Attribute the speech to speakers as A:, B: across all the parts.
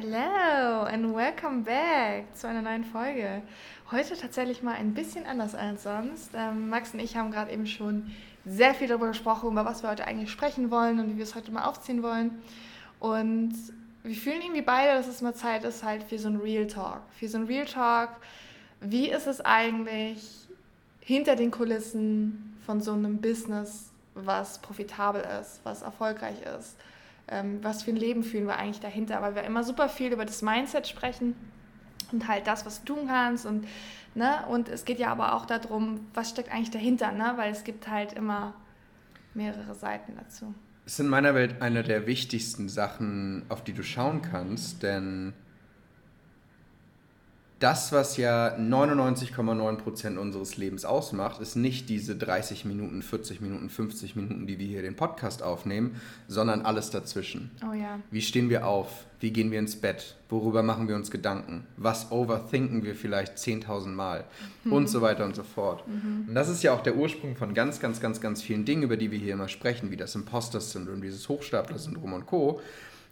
A: Hello and welcome back zu einer neuen Folge. Heute tatsächlich mal ein bisschen anders als sonst. Ähm, Max und ich haben gerade eben schon sehr viel darüber gesprochen, über was wir heute eigentlich sprechen wollen und wie wir es heute mal aufziehen wollen. Und wir fühlen irgendwie beide, dass es mal Zeit ist halt für so ein Real Talk. Für so ein Real Talk. Wie ist es eigentlich hinter den Kulissen von so einem Business, was profitabel ist, was erfolgreich ist? Ähm, was für ein Leben fühlen wir eigentlich dahinter, weil wir immer super viel über das Mindset sprechen und halt das, was du tun kannst und ne? Und es geht ja aber auch darum, was steckt eigentlich dahinter, ne, weil es gibt halt immer mehrere Seiten dazu.
B: Es ist in meiner Welt eine der wichtigsten Sachen, auf die du schauen kannst, denn das, was ja 99,9% unseres Lebens ausmacht, ist nicht diese 30 Minuten, 40 Minuten, 50 Minuten, die wir hier den Podcast aufnehmen, sondern alles dazwischen.
A: Oh ja.
B: Wie stehen wir auf? Wie gehen wir ins Bett? Worüber machen wir uns Gedanken? Was overthinken wir vielleicht 10.000 Mal? Mhm. Und so weiter und so fort. Mhm. Und das ist ja auch der Ursprung von ganz, ganz, ganz, ganz vielen Dingen, über die wir hier immer sprechen, wie das Imposter-Syndrom, dieses Hochstapler-Syndrom und Co.,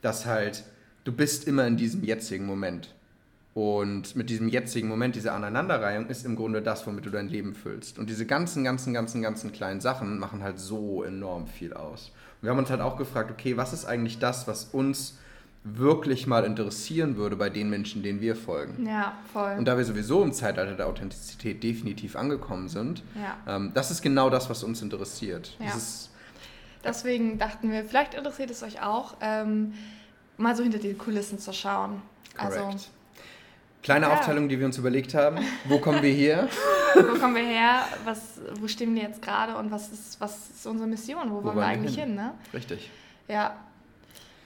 B: dass halt du bist immer in diesem jetzigen Moment und mit diesem jetzigen Moment, diese Aneinanderreihung, ist im Grunde das, womit du dein Leben füllst. Und diese ganzen, ganzen, ganzen, ganzen kleinen Sachen machen halt so enorm viel aus. Und wir haben uns halt auch gefragt, okay, was ist eigentlich das, was uns wirklich mal interessieren würde bei den Menschen, denen wir folgen.
A: Ja, voll.
B: Und da wir sowieso im Zeitalter der Authentizität definitiv angekommen sind, ja. ähm, das ist genau das, was uns interessiert.
A: Ja. Deswegen dachten wir, vielleicht interessiert es euch auch, ähm, mal so hinter die Kulissen zu schauen.
B: Correct. Also Kleine ja. Aufteilung, die wir uns überlegt haben. Wo kommen wir her?
A: wo kommen wir her? Was, wo stehen wir jetzt gerade und was ist, was ist unsere Mission? Wo, wo wollen wir eigentlich hin? hin? ne?
B: Richtig.
A: Ja.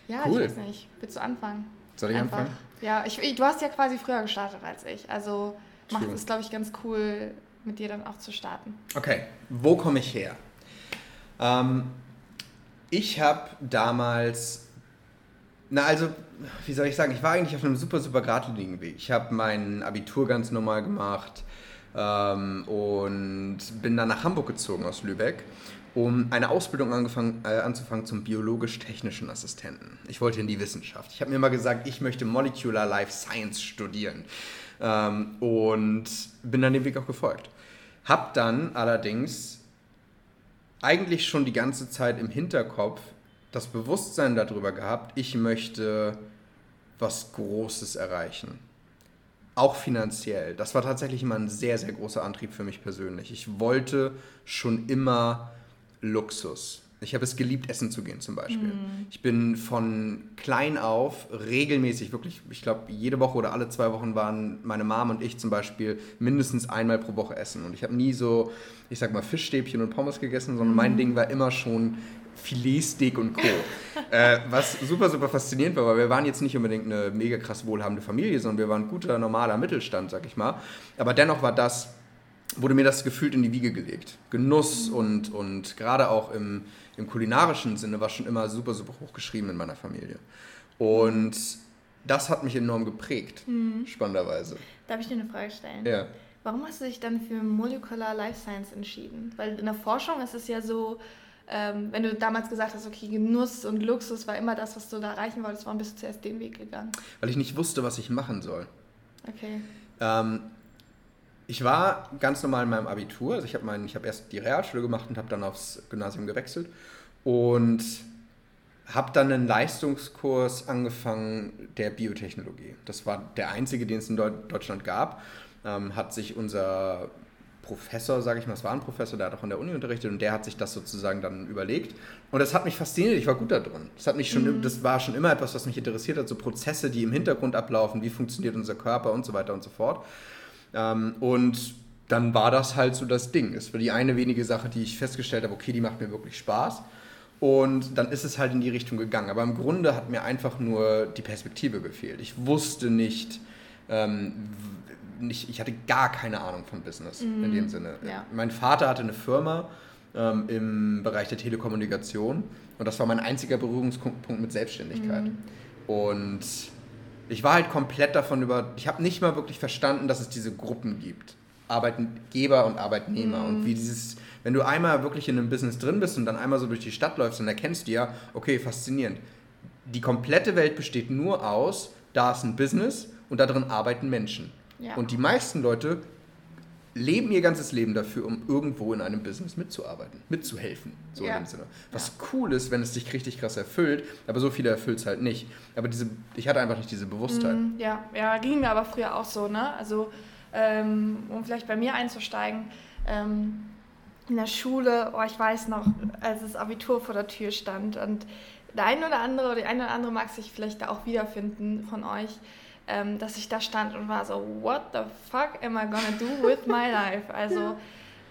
A: Ja, cool. ich weiß nicht. Willst du anfangen?
B: Soll ich Einfach. anfangen?
A: Ja, ich, du hast ja quasi früher gestartet als ich. Also macht es, glaube ich, ganz cool, mit dir dann auch zu starten.
B: Okay, wo komme ich her? Ähm, ich habe damals na, also, wie soll ich sagen, ich war eigentlich auf einem super, super geradlinigen Weg. Ich habe mein Abitur ganz normal gemacht ähm, und bin dann nach Hamburg gezogen aus Lübeck, um eine Ausbildung angefangen, äh, anzufangen zum biologisch-technischen Assistenten. Ich wollte in die Wissenschaft. Ich habe mir immer gesagt, ich möchte Molecular Life Science studieren ähm, und bin dann dem Weg auch gefolgt. Hab dann allerdings eigentlich schon die ganze Zeit im Hinterkopf, das Bewusstsein darüber gehabt, ich möchte was Großes erreichen. Auch finanziell. Das war tatsächlich immer ein sehr, sehr großer Antrieb für mich persönlich. Ich wollte schon immer Luxus. Ich habe es geliebt, essen zu gehen zum Beispiel. Mm. Ich bin von klein auf regelmäßig, wirklich, ich glaube, jede Woche oder alle zwei Wochen waren meine Mom und ich zum Beispiel mindestens einmal pro Woche essen. Und ich habe nie so, ich sag mal, Fischstäbchen und Pommes gegessen, sondern mm. mein mhm. Ding war immer schon Filetsteak und Co. äh, was super, super faszinierend war, weil wir waren jetzt nicht unbedingt eine mega krass wohlhabende Familie, sondern wir waren ein guter, normaler Mittelstand, sag ich mal. Aber dennoch war das, wurde mir das gefühlt in die Wiege gelegt. Genuss mhm. und, und gerade auch im, im kulinarischen Sinne war schon immer super, super hoch geschrieben in meiner Familie. Und das hat mich enorm geprägt, mhm. spannenderweise.
A: Darf ich dir eine Frage stellen?
B: Ja.
A: Warum hast du dich dann für Molecular Life Science entschieden? Weil in der Forschung ist es ja so, ähm, wenn du damals gesagt hast, okay, Genuss und Luxus war immer das, was du da erreichen wolltest, warum bist du zuerst den Weg gegangen?
B: Weil ich nicht wusste, was ich machen soll.
A: Okay.
B: Ähm, ich war ganz normal in meinem Abitur, also ich habe hab erst die Realschule gemacht und habe dann aufs Gymnasium gewechselt und habe dann einen Leistungskurs angefangen der Biotechnologie. Das war der einzige, den es in Deutschland gab. Ähm, hat sich unser Professor, sage ich mal, es war ein Professor, der hat auch an der Uni unterrichtet und der hat sich das sozusagen dann überlegt. Und das hat mich fasziniert, ich war gut da drin. Das, hat mich schon, mhm. das war schon immer etwas, was mich interessiert hat, so Prozesse, die im Hintergrund ablaufen, wie funktioniert unser Körper und so weiter und so fort. Ähm, und dann war das halt so das Ding. Es war die eine wenige Sache, die ich festgestellt habe, okay, die macht mir wirklich Spaß. Und dann ist es halt in die Richtung gegangen. Aber im Grunde hat mir einfach nur die Perspektive gefehlt. Ich wusste nicht, ähm, nicht, ich hatte gar keine Ahnung von Business mhm. in dem Sinne. Ja. Mein Vater hatte eine Firma ähm, im Bereich der Telekommunikation und das war mein einziger Berührungspunkt mit Selbstständigkeit. Mhm. Und ich war halt komplett davon über, ich habe nicht mal wirklich verstanden, dass es diese Gruppen gibt. Arbeitgeber und Arbeitnehmer mhm. und wie dieses, wenn du einmal wirklich in einem Business drin bist und dann einmal so durch die Stadt läufst, dann erkennst du ja, okay, faszinierend. Die komplette Welt besteht nur aus da ist ein Business und da drin arbeiten Menschen. Ja. Und die meisten Leute leben ihr ganzes Leben dafür, um irgendwo in einem Business mitzuarbeiten, mitzuhelfen, so ja. in dem Sinne. Was ja. cool ist, wenn es dich richtig krass erfüllt, aber so viele erfüllt es halt nicht. Aber diese, ich hatte einfach nicht diese Bewusstheit. Mm,
A: ja, ja, ging mir aber früher auch so, ne? Also, ähm, um vielleicht bei mir einzusteigen, ähm, in der Schule, oh, ich weiß noch, als das Abitur vor der Tür stand und der eine oder andere oder die eine oder andere mag sich vielleicht da auch wiederfinden von euch, ähm, dass ich da stand und war so, what the fuck am I gonna do with my life? Also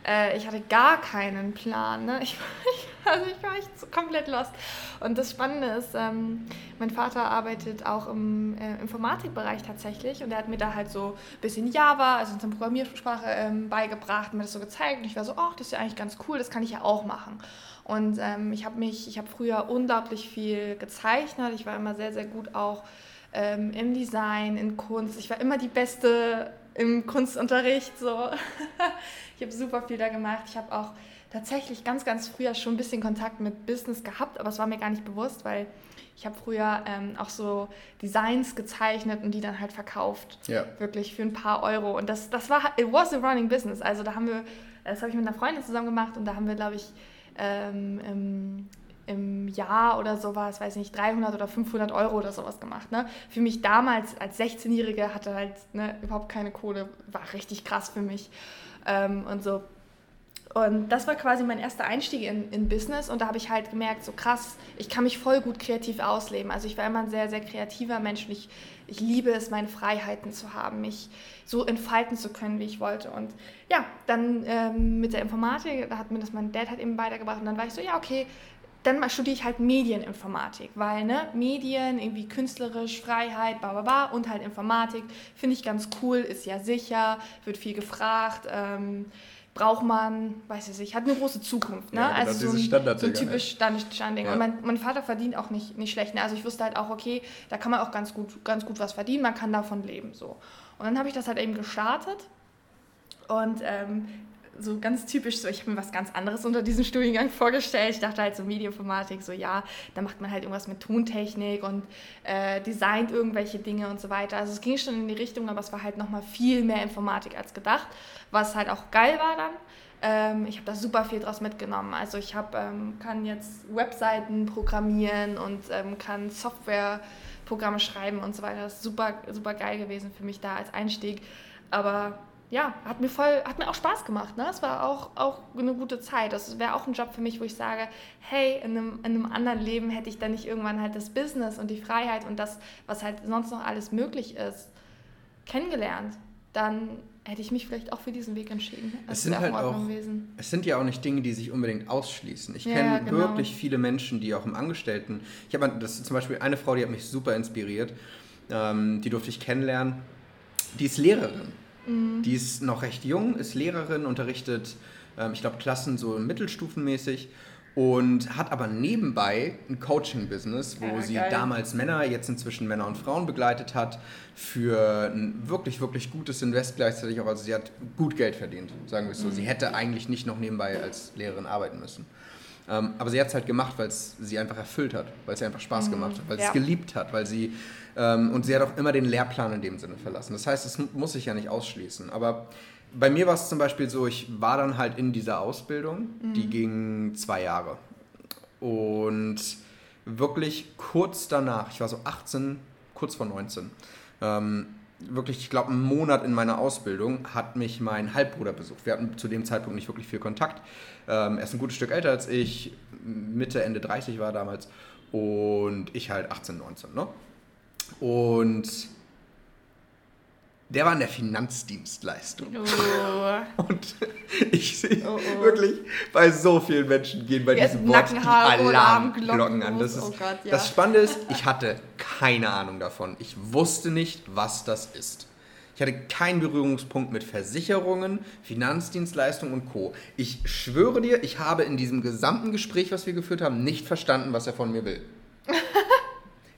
A: äh, ich hatte gar keinen Plan. Ne? Ich, ich, also ich war echt komplett lost. Und das Spannende ist, ähm, mein Vater arbeitet auch im äh, Informatikbereich tatsächlich und er hat mir da halt so ein bisschen Java, also unsere Programmiersprache, ähm, beigebracht, mir das so gezeigt und ich war so, ach, das ist ja eigentlich ganz cool, das kann ich ja auch machen. Und ähm, ich habe mich, ich habe früher unglaublich viel gezeichnet, ich war immer sehr, sehr gut auch ähm, im Design, in Kunst. Ich war immer die Beste im Kunstunterricht. So. ich habe super viel da gemacht. Ich habe auch tatsächlich ganz, ganz früher schon ein bisschen Kontakt mit Business gehabt, aber es war mir gar nicht bewusst, weil ich habe früher ähm, auch so Designs gezeichnet und die dann halt verkauft. Ja. Wirklich für ein paar Euro. Und das, das war, it was a running business. Also da haben wir, das habe ich mit einer Freundin zusammen gemacht und da haben wir, glaube ich, ähm, im Jahr oder sowas, weiß nicht, 300 oder 500 Euro oder sowas gemacht. Ne? Für mich damals als 16-Jährige hatte halt ne, überhaupt keine Kohle, war richtig krass für mich ähm, und so. Und das war quasi mein erster Einstieg in, in Business und da habe ich halt gemerkt, so krass, ich kann mich voll gut kreativ ausleben. Also ich war immer ein sehr, sehr kreativer Mensch und ich, ich liebe es, meine Freiheiten zu haben, mich so entfalten zu können, wie ich wollte. Und ja, dann ähm, mit der Informatik, da hat mir das mein Dad halt eben weitergebracht und dann war ich so, ja, okay, dann studiere ich halt Medieninformatik, weil ne, Medien, irgendwie künstlerisch, Freiheit, bla bla bla und halt Informatik finde ich ganz cool, ist ja sicher, wird viel gefragt, ähm, braucht man, weiß ich nicht, hat eine große Zukunft. Ne? Ja, genau, also so ein, so ein typisch ne? Standing. Ja. Und mein, mein, Vater verdient auch nicht, nicht schlecht. Ne? Also ich wusste halt auch, okay, da kann man auch ganz gut, ganz gut was verdienen, man kann davon leben. So. Und dann habe ich das halt eben gestartet und ähm, so ganz typisch so, ich habe mir was ganz anderes unter diesem Studiengang vorgestellt. Ich dachte halt so Medieninformatik, so ja, da macht man halt irgendwas mit Tontechnik und äh, designt irgendwelche Dinge und so weiter. Also es ging schon in die Richtung, aber es war halt nochmal viel mehr Informatik als gedacht, was halt auch geil war dann. Ähm, ich habe da super viel draus mitgenommen. Also ich hab, ähm, kann jetzt Webseiten programmieren und ähm, kann Softwareprogramme schreiben und so weiter. Das ist super, super geil gewesen für mich da als Einstieg. Aber ja, hat mir voll, hat mir auch Spaß gemacht. Ne? Es war auch, auch eine gute Zeit. Das wäre auch ein Job für mich, wo ich sage, hey, in einem, in einem anderen Leben hätte ich dann nicht irgendwann halt das Business und die Freiheit und das, was halt sonst noch alles möglich ist, kennengelernt. Dann hätte ich mich vielleicht auch für diesen Weg entschieden.
B: Es sind halt auch, es sind ja auch nicht Dinge, die sich unbedingt ausschließen. Ich ja, kenne genau. wirklich viele Menschen, die auch im Angestellten, ich habe das zum Beispiel eine Frau, die hat mich super inspiriert, ähm, die durfte ich kennenlernen, die ist Lehrerin Mhm. Die ist noch recht jung, ist Lehrerin, unterrichtet, ähm, ich glaube, Klassen so mittelstufenmäßig und hat aber nebenbei ein Coaching-Business, wo ja, sie damals Männer, jetzt inzwischen Männer und Frauen begleitet hat, für ein wirklich, wirklich gutes Invest gleichzeitig auch. Also sie hat gut Geld verdient, sagen wir es so. Mhm. Sie hätte eigentlich nicht noch nebenbei als Lehrerin arbeiten müssen. Ähm, aber sie hat es halt gemacht, weil es sie einfach erfüllt hat, weil es ihr einfach Spaß mhm. gemacht hat, weil ja. sie es geliebt hat, weil sie ähm, und sie hat auch immer den Lehrplan in dem Sinne verlassen. Das heißt, es muss sich ja nicht ausschließen. Aber bei mir war es zum Beispiel so, ich war dann halt in dieser Ausbildung, mhm. die ging zwei Jahre. Und wirklich kurz danach, ich war so 18, kurz vor 19, ähm, wirklich, ich glaube, einen Monat in meiner Ausbildung hat mich mein Halbbruder besucht. Wir hatten zu dem Zeitpunkt nicht wirklich viel Kontakt. Ähm, er ist ein gutes Stück älter als ich, Mitte, Ende 30 war damals und ich halt 18, 19. Ne? Und der war in der Finanzdienstleistung. Oh. Und ich sehe oh, oh. wirklich, bei so vielen Menschen gehen bei Jetzt diesem Wort die Alarmglocken an. Das, ist, oh Gott, ja. das Spannende ist, ich hatte keine Ahnung davon. Ich wusste nicht, was das ist. Ich hatte keinen Berührungspunkt mit Versicherungen, Finanzdienstleistungen und Co. Ich schwöre dir, ich habe in diesem gesamten Gespräch, was wir geführt haben, nicht verstanden, was er von mir will.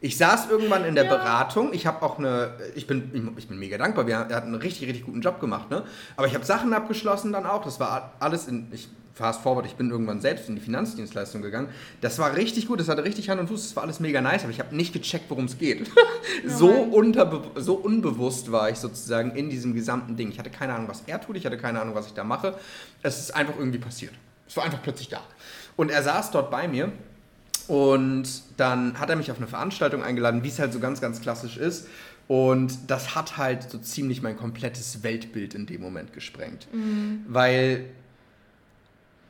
B: Ich saß irgendwann in der ja. Beratung. Ich habe auch eine, ich bin, ich bin mega dankbar. Wir, er hat einen richtig, richtig guten Job gemacht. Ne? Aber ich habe Sachen abgeschlossen dann auch. Das war alles in, ich fast forward, ich bin irgendwann selbst in die Finanzdienstleistung gegangen. Das war richtig gut, das hatte richtig Hand und Fuß, das war alles mega nice, aber ich habe nicht gecheckt, worum es geht. so, so unbewusst war ich sozusagen in diesem gesamten Ding. Ich hatte keine Ahnung, was er tut, ich hatte keine Ahnung, was ich da mache. Es ist einfach irgendwie passiert. Es war einfach plötzlich da. Und er saß dort bei mir und dann hat er mich auf eine Veranstaltung eingeladen, wie es halt so ganz, ganz klassisch ist. Und das hat halt so ziemlich mein komplettes Weltbild in dem Moment gesprengt. Mhm. Weil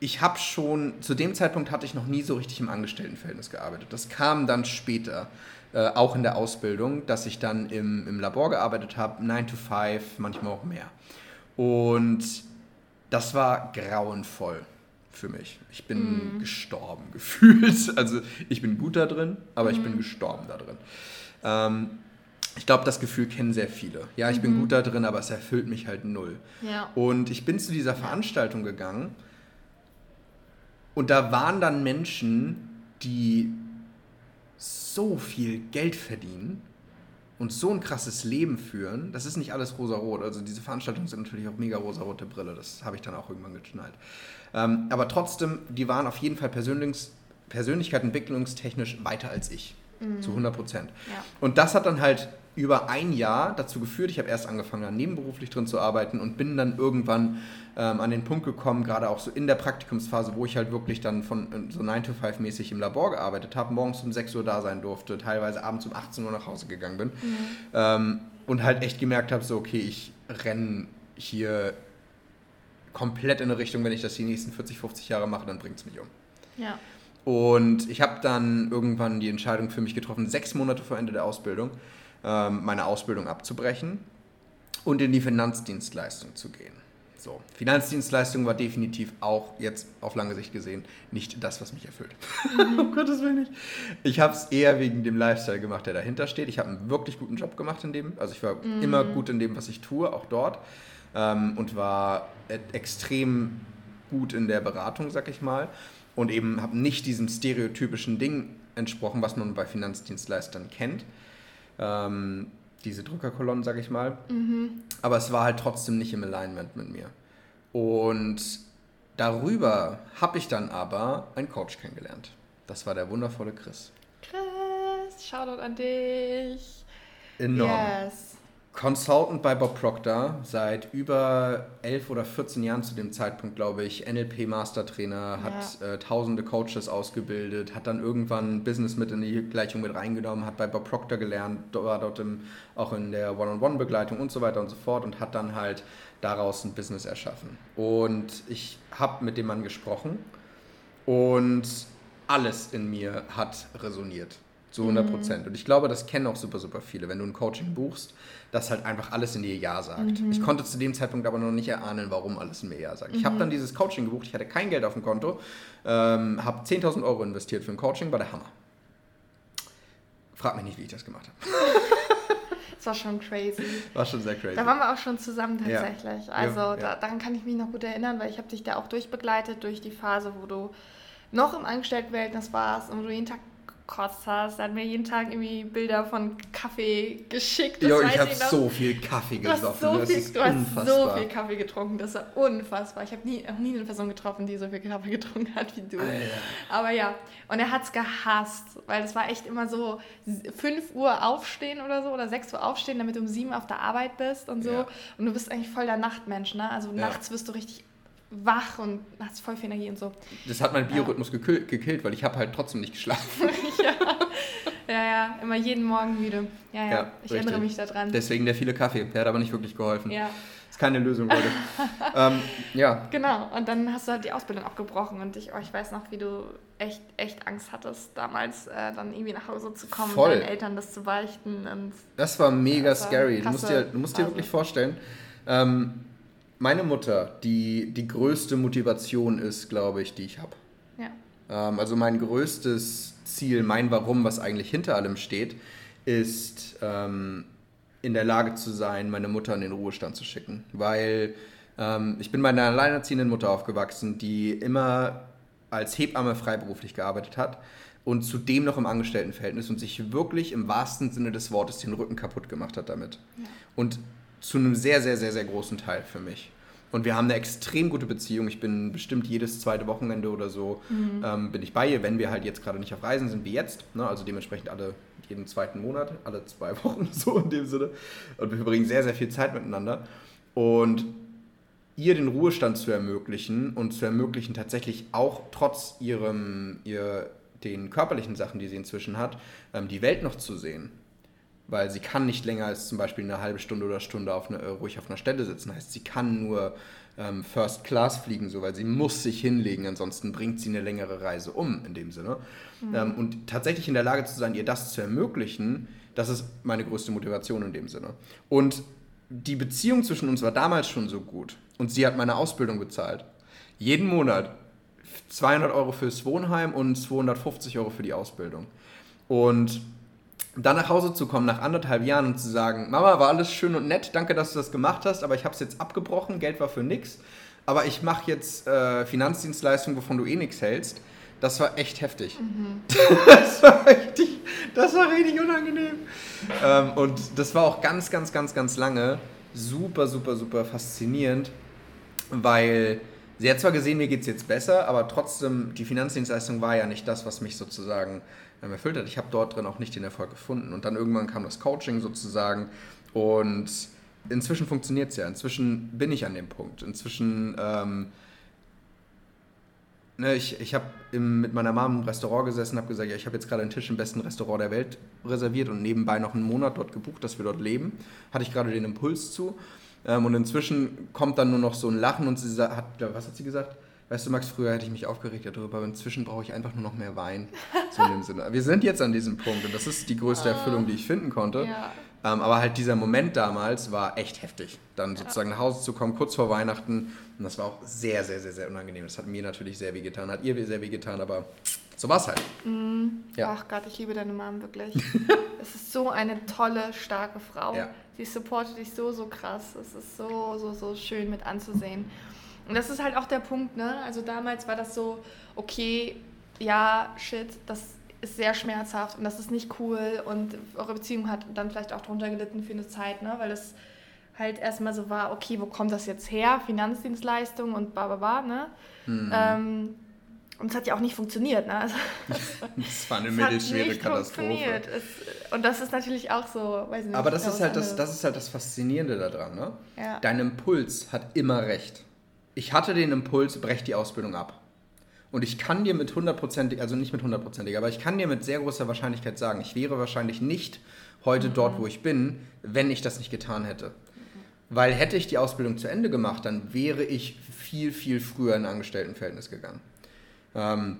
B: ich habe schon, zu dem Zeitpunkt hatte ich noch nie so richtig im Angestelltenverhältnis gearbeitet. Das kam dann später, äh, auch in der Ausbildung, dass ich dann im, im Labor gearbeitet habe, 9 to 5, manchmal auch mehr. Und das war grauenvoll für mich. Ich bin mm. gestorben gefühlt. Also ich bin gut da drin, aber mm. ich bin mhm. gestorben da drin. Ähm, ich glaube, das Gefühl kennen sehr viele. Ja, ich mhm. bin gut da drin, aber es erfüllt mich halt null. Ja. Und ich bin zu dieser Veranstaltung gegangen und da waren dann Menschen, die so viel Geld verdienen und so ein krasses Leben führen. Das ist nicht alles rosa-rot. Also diese Veranstaltungen sind natürlich auch mega rosa-rote Brille. Das habe ich dann auch irgendwann geschnallt. Ähm, aber trotzdem, die waren auf jeden Fall Persönlichkeits Persönlichkeit weiter als ich. Mhm. Zu 100 Prozent. Ja. Und das hat dann halt über ein Jahr dazu geführt, ich habe erst angefangen, da nebenberuflich drin zu arbeiten und bin dann irgendwann ähm, an den Punkt gekommen, gerade auch so in der Praktikumsphase, wo ich halt wirklich dann von äh, so 9 to 5 mäßig im Labor gearbeitet habe, morgens um 6 Uhr da sein durfte, teilweise abends um 18 Uhr nach Hause gegangen bin mhm. ähm, und halt echt gemerkt habe, so okay, ich renne hier komplett in eine Richtung, wenn ich das die nächsten 40, 50 Jahre mache, dann bringt es mich um. Ja. Und ich habe dann irgendwann die Entscheidung für mich getroffen, sechs Monate vor Ende der Ausbildung, ähm, meine Ausbildung abzubrechen und in die Finanzdienstleistung zu gehen. So, Finanzdienstleistung war definitiv auch jetzt auf lange Sicht gesehen nicht das, was mich erfüllt. Mhm. um Gottes Willen nicht. Ich habe es eher wegen dem Lifestyle gemacht, der dahinter steht. Ich habe einen wirklich guten Job gemacht in dem. Also ich war mhm. immer gut in dem, was ich tue, auch dort. Ähm, und war extrem gut in der Beratung, sag ich mal. Und eben habe nicht diesem stereotypischen Ding entsprochen, was man bei Finanzdienstleistern kennt ähm, diese Drückerkolonnen, sag ich mal. Mhm. Aber es war halt trotzdem nicht im Alignment mit mir. Und darüber habe ich dann aber einen Coach kennengelernt. Das war der wundervolle Chris.
A: Chris, Shoutout an dich.
B: Enorm. Yes. Consultant bei Bob Proctor, seit über elf oder 14 Jahren zu dem Zeitpunkt, glaube ich, NLP-Mastertrainer, hat ja. äh, tausende Coaches ausgebildet, hat dann irgendwann Business mit in die Gleichung mit reingenommen, hat bei Bob Proctor gelernt, war dort im, auch in der One-on-One-Begleitung und so weiter und so fort und hat dann halt daraus ein Business erschaffen. Und ich habe mit dem Mann gesprochen und alles in mir hat resoniert. Zu 100 Prozent. Mhm. Und ich glaube, das kennen auch super, super viele. Wenn du ein Coaching buchst, dass halt einfach alles in dir Ja sagt. Mhm. Ich konnte zu dem Zeitpunkt aber noch nicht erahnen, warum alles in mir Ja sagt. Mhm. Ich habe dann dieses Coaching gebucht, ich hatte kein Geld auf dem Konto, ähm, habe 10.000 Euro investiert für ein Coaching, war der Hammer. Frag mich nicht, wie ich das gemacht habe.
A: Das war schon crazy.
B: War schon sehr crazy.
A: Da waren wir auch schon zusammen tatsächlich. Ja. Also ja, Da, daran kann ich mich noch gut erinnern, weil ich habe dich da auch durchbegleitet durch die Phase, wo du noch im Angestelltenverhältnis warst und wo du jeden Tag gekotzt hast. Er hat mir jeden Tag irgendwie Bilder von Kaffee geschickt.
B: jo, ich habe so viel Kaffee gesoffen.
A: Du hast, so viel, du hast so viel Kaffee getrunken. Das war unfassbar. Ich habe nie, auch nie eine Person getroffen, die so viel Kaffee getrunken hat wie du. Alter. Aber ja, und er hat es gehasst, weil es war echt immer so 5 Uhr aufstehen oder so oder 6 Uhr aufstehen, damit du um 7 Uhr auf der Arbeit bist und so. Ja. Und du bist eigentlich voll der Nachtmensch, ne? Also ja. nachts wirst du richtig wach und hast voll viel Energie und so.
B: Das hat meinen Biorhythmus ja. gekillt, gekillt, weil ich habe halt trotzdem nicht geschlafen.
A: ja. ja, ja, immer jeden Morgen müde. Ja, ja, ja ich richtig. erinnere mich daran.
B: Deswegen der viele Kaffee, der hat aber nicht wirklich geholfen. Ja. Ist keine Lösung, Leute. ähm, ja.
A: Genau, und dann hast du halt die Ausbildung abgebrochen und ich, oh, ich weiß noch, wie du echt, echt Angst hattest, damals äh, dann irgendwie nach Hause zu kommen, Voll. deinen Eltern das zu beichten. Und
B: das war mega das war scary. Du musst dir, du musst dir wirklich vorstellen, ähm, meine Mutter, die die größte Motivation ist, glaube ich, die ich habe. Ja. Ähm, also mein größtes Ziel, mein Warum, was eigentlich hinter allem steht, ist ähm, in der Lage zu sein, meine Mutter in den Ruhestand zu schicken. Weil ähm, ich bin bei einer alleinerziehenden Mutter aufgewachsen, die immer als Hebamme freiberuflich gearbeitet hat und zudem noch im Angestelltenverhältnis und sich wirklich im wahrsten Sinne des Wortes den Rücken kaputt gemacht hat damit. Ja. Und zu einem sehr, sehr, sehr, sehr großen Teil für mich. Und wir haben eine extrem gute Beziehung. Ich bin bestimmt jedes zweite Wochenende oder so mhm. ähm, bin ich bei ihr, wenn wir halt jetzt gerade nicht auf Reisen sind wie jetzt. Ne? Also dementsprechend alle jeden zweiten Monat, alle zwei Wochen so in dem Sinne. Und wir verbringen sehr, sehr viel Zeit miteinander. Und ihr den Ruhestand zu ermöglichen und zu ermöglichen, tatsächlich auch trotz ihrem, ihr, den körperlichen Sachen, die sie inzwischen hat, ähm, die Welt noch zu sehen. Weil sie kann nicht länger als zum Beispiel eine halbe Stunde oder Stunde auf eine, äh, ruhig auf einer Stelle sitzen. Heißt, sie kann nur ähm, First Class fliegen, so, weil sie muss sich hinlegen, ansonsten bringt sie eine längere Reise um, in dem Sinne. Mhm. Ähm, und tatsächlich in der Lage zu sein, ihr das zu ermöglichen, das ist meine größte Motivation in dem Sinne. Und die Beziehung zwischen uns war damals schon so gut und sie hat meine Ausbildung bezahlt. Jeden Monat 200 Euro fürs Wohnheim und 250 Euro für die Ausbildung. Und dann nach Hause zu kommen nach anderthalb Jahren und zu sagen, Mama, war alles schön und nett, danke, dass du das gemacht hast, aber ich habe es jetzt abgebrochen, Geld war für nichts, aber ich mache jetzt äh, Finanzdienstleistungen, wovon du eh nichts hältst. Das war echt heftig. Mhm. Das, war richtig, das war richtig unangenehm. Ähm, und das war auch ganz, ganz, ganz, ganz lange super, super, super faszinierend, weil sie hat zwar gesehen, mir geht es jetzt besser, aber trotzdem, die Finanzdienstleistung war ja nicht das, was mich sozusagen erfüllt hat. Ich habe dort drin auch nicht den Erfolg gefunden. Und dann irgendwann kam das Coaching sozusagen und inzwischen funktioniert es ja. Inzwischen bin ich an dem Punkt. Inzwischen ähm, Ne, ich ich habe mit meiner Mom im Restaurant gesessen habe gesagt, ja, ich habe jetzt gerade einen Tisch im besten Restaurant der Welt reserviert und nebenbei noch einen Monat dort gebucht, dass wir dort leben. Hatte ich gerade den Impuls zu. Ähm, und inzwischen kommt dann nur noch so ein Lachen und sie hat, was hat sie gesagt? Weißt du, Max, früher hätte ich mich aufgeregt darüber, aber inzwischen brauche ich einfach nur noch mehr Wein. So in dem Sinne. Wir sind jetzt an diesem Punkt und das ist die größte ah. Erfüllung, die ich finden konnte. Ja. Ähm, aber halt dieser Moment damals war echt heftig. Dann sozusagen ja. nach Hause zu kommen, kurz vor Weihnachten. Und das war auch sehr, sehr, sehr, sehr unangenehm. Das hat mir natürlich sehr weh getan, hat ihr sehr weh getan, aber so war es halt.
A: Mm. Ja. Ach Gott, ich liebe deine Mom wirklich. es ist so eine tolle, starke Frau. Ja. Sie supportet dich so, so krass. Es ist so, so, so schön mit anzusehen. Und das ist halt auch der Punkt, ne? Also damals war das so, okay, ja, shit, das ist sehr schmerzhaft und das ist nicht cool und eure Beziehung hat dann vielleicht auch drunter gelitten für eine Zeit, ne? weil es halt erstmal so war, okay, wo kommt das jetzt her? Finanzdienstleistung und bla bla bla, ne? Mhm. Ähm, und es hat ja auch nicht funktioniert. Ne? Also,
B: das war eine mittelschwere Katastrophe.
A: Es, und das ist natürlich auch so, weiß nicht.
B: Aber das ist, halt das, das ist halt das Faszinierende daran. Ne? Ja. Dein Impuls hat immer recht. Ich hatte den Impuls, brech die Ausbildung ab. Und ich kann dir mit hundertprozentig, also nicht mit hundertprozentig, aber ich kann dir mit sehr großer Wahrscheinlichkeit sagen, ich wäre wahrscheinlich nicht heute mhm. dort, wo ich bin, wenn ich das nicht getan hätte. Mhm. Weil hätte ich die Ausbildung zu Ende gemacht, dann wäre ich viel, viel früher in ein Angestelltenverhältnis gegangen. Ähm,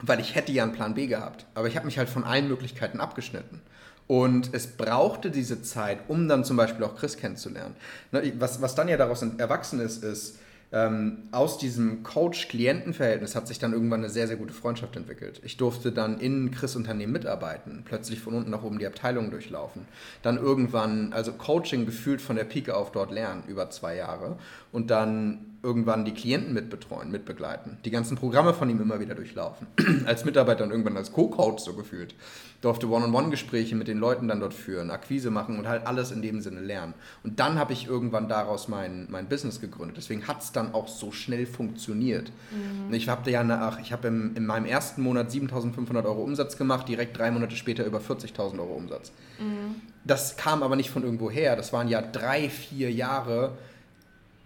B: weil ich hätte ja einen Plan B gehabt. Aber ich habe mich halt von allen Möglichkeiten abgeschnitten. Und es brauchte diese Zeit, um dann zum Beispiel auch Chris kennenzulernen. Ne, was, was dann ja daraus erwachsen ist, ist, ähm, aus diesem Coach-Klienten-Verhältnis hat sich dann irgendwann eine sehr, sehr gute Freundschaft entwickelt. Ich durfte dann in Chris Unternehmen mitarbeiten, plötzlich von unten nach oben die Abteilung durchlaufen. Dann irgendwann, also Coaching gefühlt von der Pike auf dort lernen, über zwei Jahre. Und dann irgendwann die Klienten mitbetreuen, mitbegleiten. Die ganzen Programme von ihm immer wieder durchlaufen. als Mitarbeiter und irgendwann als Co-Coach so gefühlt. Durfte One-on-One-Gespräche mit den Leuten dann dort führen, Akquise machen und halt alles in dem Sinne lernen. Und dann habe ich irgendwann daraus mein, mein Business gegründet. Deswegen hat es dann auch so schnell funktioniert. Mhm. Ich habe ja nach, ich habe in meinem ersten Monat 7.500 Euro Umsatz gemacht, direkt drei Monate später über 40.000 Euro Umsatz. Mhm. Das kam aber nicht von irgendwo her. Das waren ja drei, vier Jahre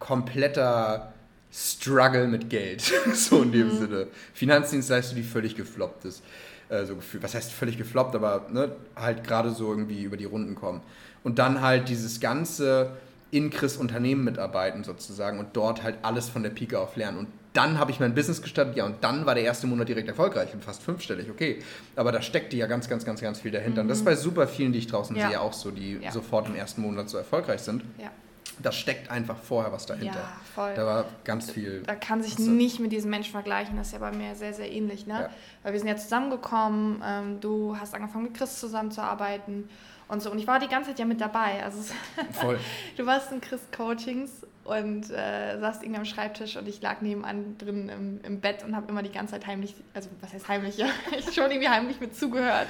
B: kompletter Struggle mit Geld. so in dem mhm. Sinne. Finanzdienstleistung, die völlig gefloppt ist. So gefühlt. Was heißt völlig gefloppt, aber ne, halt gerade so irgendwie über die Runden kommen. Und dann halt dieses ganze in Chris Unternehmen mitarbeiten sozusagen und dort halt alles von der Pike auf lernen. Und dann habe ich mein Business gestartet, ja, und dann war der erste Monat direkt erfolgreich und fast fünfstellig, okay. Aber da steckte ja ganz, ganz, ganz, ganz viel dahinter. Mhm. Und das ist bei super vielen, die ich draußen ja. sehe, auch so, die ja. sofort im ersten Monat so erfolgreich sind. Ja da steckt einfach vorher was dahinter. Ja, voll. Da war ganz viel.
A: Da kann sich nicht mit diesen Menschen vergleichen. Das ist ja bei mir sehr, sehr ähnlich. Ne? Ja. Weil wir sind ja zusammengekommen. Ähm, du hast angefangen mit Chris zusammenzuarbeiten und so. Und ich war die ganze Zeit ja mit dabei. Also voll. du warst in Chris Coachings und äh, saß irgendwie am Schreibtisch und ich lag nebenan drin im, im Bett und habe immer die ganze Zeit heimlich, also was heißt heimlich, ja, ich schon irgendwie heimlich mit zugehört.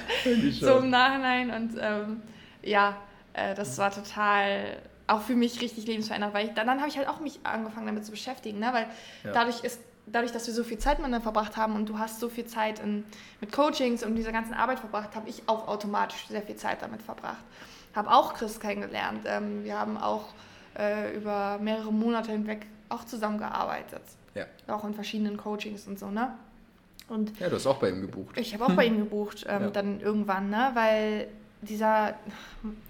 A: So im Nachhinein und ähm, ja, äh, das war total auch für mich richtig lebensverändert, weil ich, dann, dann habe ich halt auch mich angefangen damit zu beschäftigen, ne? weil
B: Ja.
A: dadurch ist dadurch, dass wir so viel Zeit miteinander verbracht haben und du hast so viel Zeit in, mit Coachings und dieser ganzen Arbeit verbracht, habe ich auch automatisch sehr viel Zeit damit verbracht. Habe auch Chris kennengelernt. Ähm, wir haben auch äh, über mehrere Monate hinweg auch zusammengearbeitet.
B: Ja.
A: Auch in verschiedenen Coachings und so, ne? Und
B: ja, du hast auch bei ihm gebucht.
A: ich habe auch bei ihm gebucht, ähm,
B: Ja.
A: dann irgendwann, ne? Weil dieser,